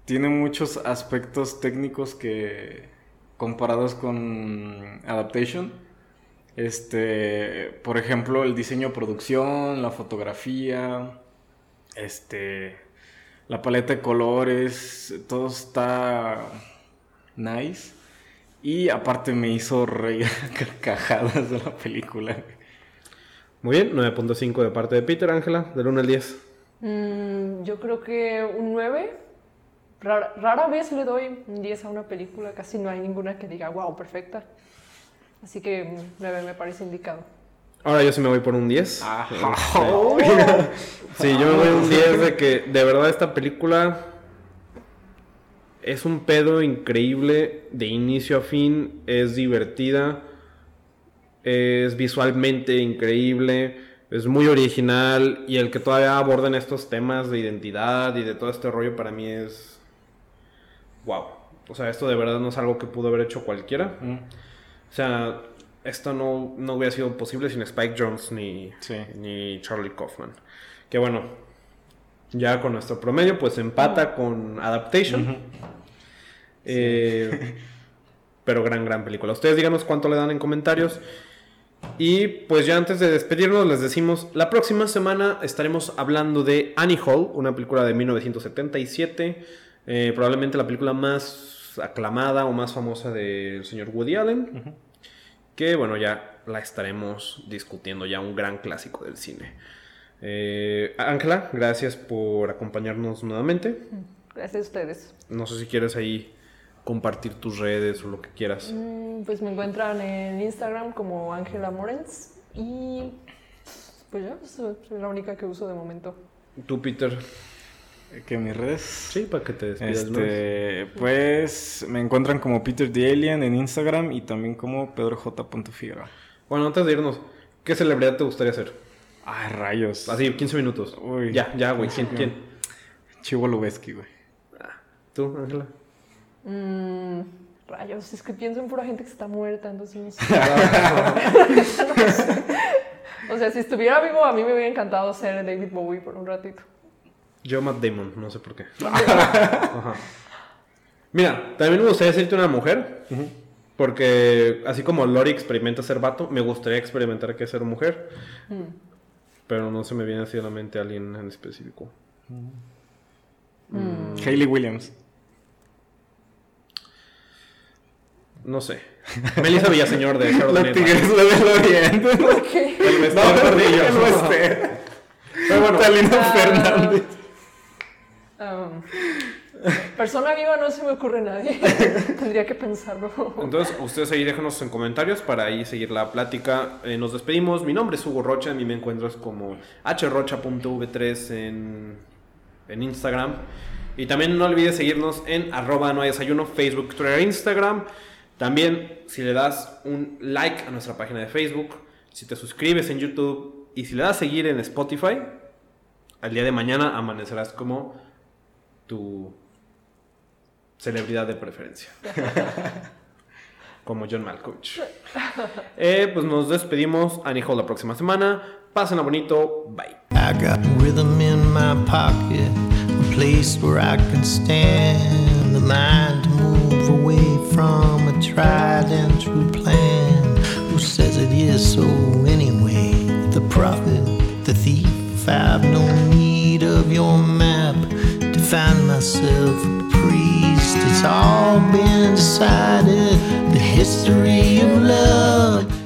tiene muchos aspectos técnicos que comparados con Adaptation. Este, por ejemplo, el diseño, producción, la fotografía, este, la paleta de colores, todo está nice. Y aparte me hizo reír carcajadas de la película. Muy bien, 9.5 de parte de Peter, Ángela, del 1 al 10. Mm, yo creo que un 9. Rara, rara vez le doy un 10 a una película, casi no hay ninguna que diga, wow, perfecta. Así que un 9 me parece indicado. Ahora yo sí me voy por un 10. Ajá. Sí, yo me voy un 10 de que de verdad esta película es un pedo increíble de inicio a fin, es divertida, es visualmente increíble, es muy original y el que todavía aborden estos temas de identidad y de todo este rollo para mí es wow. O sea, esto de verdad no es algo que pudo haber hecho cualquiera. Mm, O sea, esto no, no hubiera sido posible sin Spike Jones ni, Sí. ni Charlie Kaufman. Que bueno, ya con nuestro promedio, pues empata con Adaptation. Eh, pero gran, gran película. Ustedes díganos cuánto le dan en comentarios. Y pues ya antes de despedirnos les decimos, la próxima semana estaremos hablando de Annie Hall, una película de 1977, eh, probablemente la película más aclamada o más famosa del señor Woody Allen, que bueno, ya la estaremos discutiendo, ya un gran clásico del cine. Eh, Ángela, gracias por acompañarnos nuevamente. Gracias a ustedes. No sé si quieres ahí compartir tus redes o lo que quieras. Mm, Pues me encuentran en Instagram como Ángela Morens y pues ya, soy la única que uso de momento. Tú, Peter. Que mis redes. Sí, para que te despidas. Este, pues me encuentran como Peter the Alien en Instagram y también como Pedro J. Figueroa. Bueno, antes de irnos, ¿qué celebridad te gustaría ser? Ay, rayos. Así, 15 minutos. Uy. Ya, ya, güey. ¿Quién? ¿Quién? Chivo Lubeski, güey. ¿Tú, Ángela? Mm, Rayos, es que pienso en pura gente que está muerta, entonces. O sea, si estuviera vivo, a mí me hubiera encantado ser David Bowie por un ratito. Yo Matt Damon, no sé por qué. Ajá. Mira, también me gustaría decirte una mujer. Porque así como Lori experimenta ser vato, me gustaría experimentar que es ser mujer. Pero no se me viene así a la mente alguien en específico. Hayley Williams. No sé. Melissa Villaseñor de Shadow La the tigresa del oriente. ¿Qué? El No, gordillo. el western. Pero bueno, Talina Ah. Fernández. Um, persona viva no se me ocurre nadie. Tendría que pensarlo. Entonces, ustedes ahí déjanos en comentarios para ahí seguir la plática. Eh, nos despedimos. Mi nombre es Hugo Rocha. A mí me encuentras como hrocha.v3 en, en Instagram. Y también no olvides seguirnos en arroba no hay desayuno, Facebook, Twitter, Instagram. También, si le das un like a nuestra página de Facebook, si te suscribes en YouTube y si le das seguir en Spotify, al día de mañana amanecerás como tu celebridad de preferencia. como John Malkovich. Eh, pues nos despedimos. Anijo la próxima semana. Pásenla bonito. Bye. I got rhythm in my pocket, a place where I can stand, the mind to move away from a tried and true plan. Who says it is so anyway? The prophet, the thief, I've no need of your map to find myself a priest. It's all been decided, the history of love.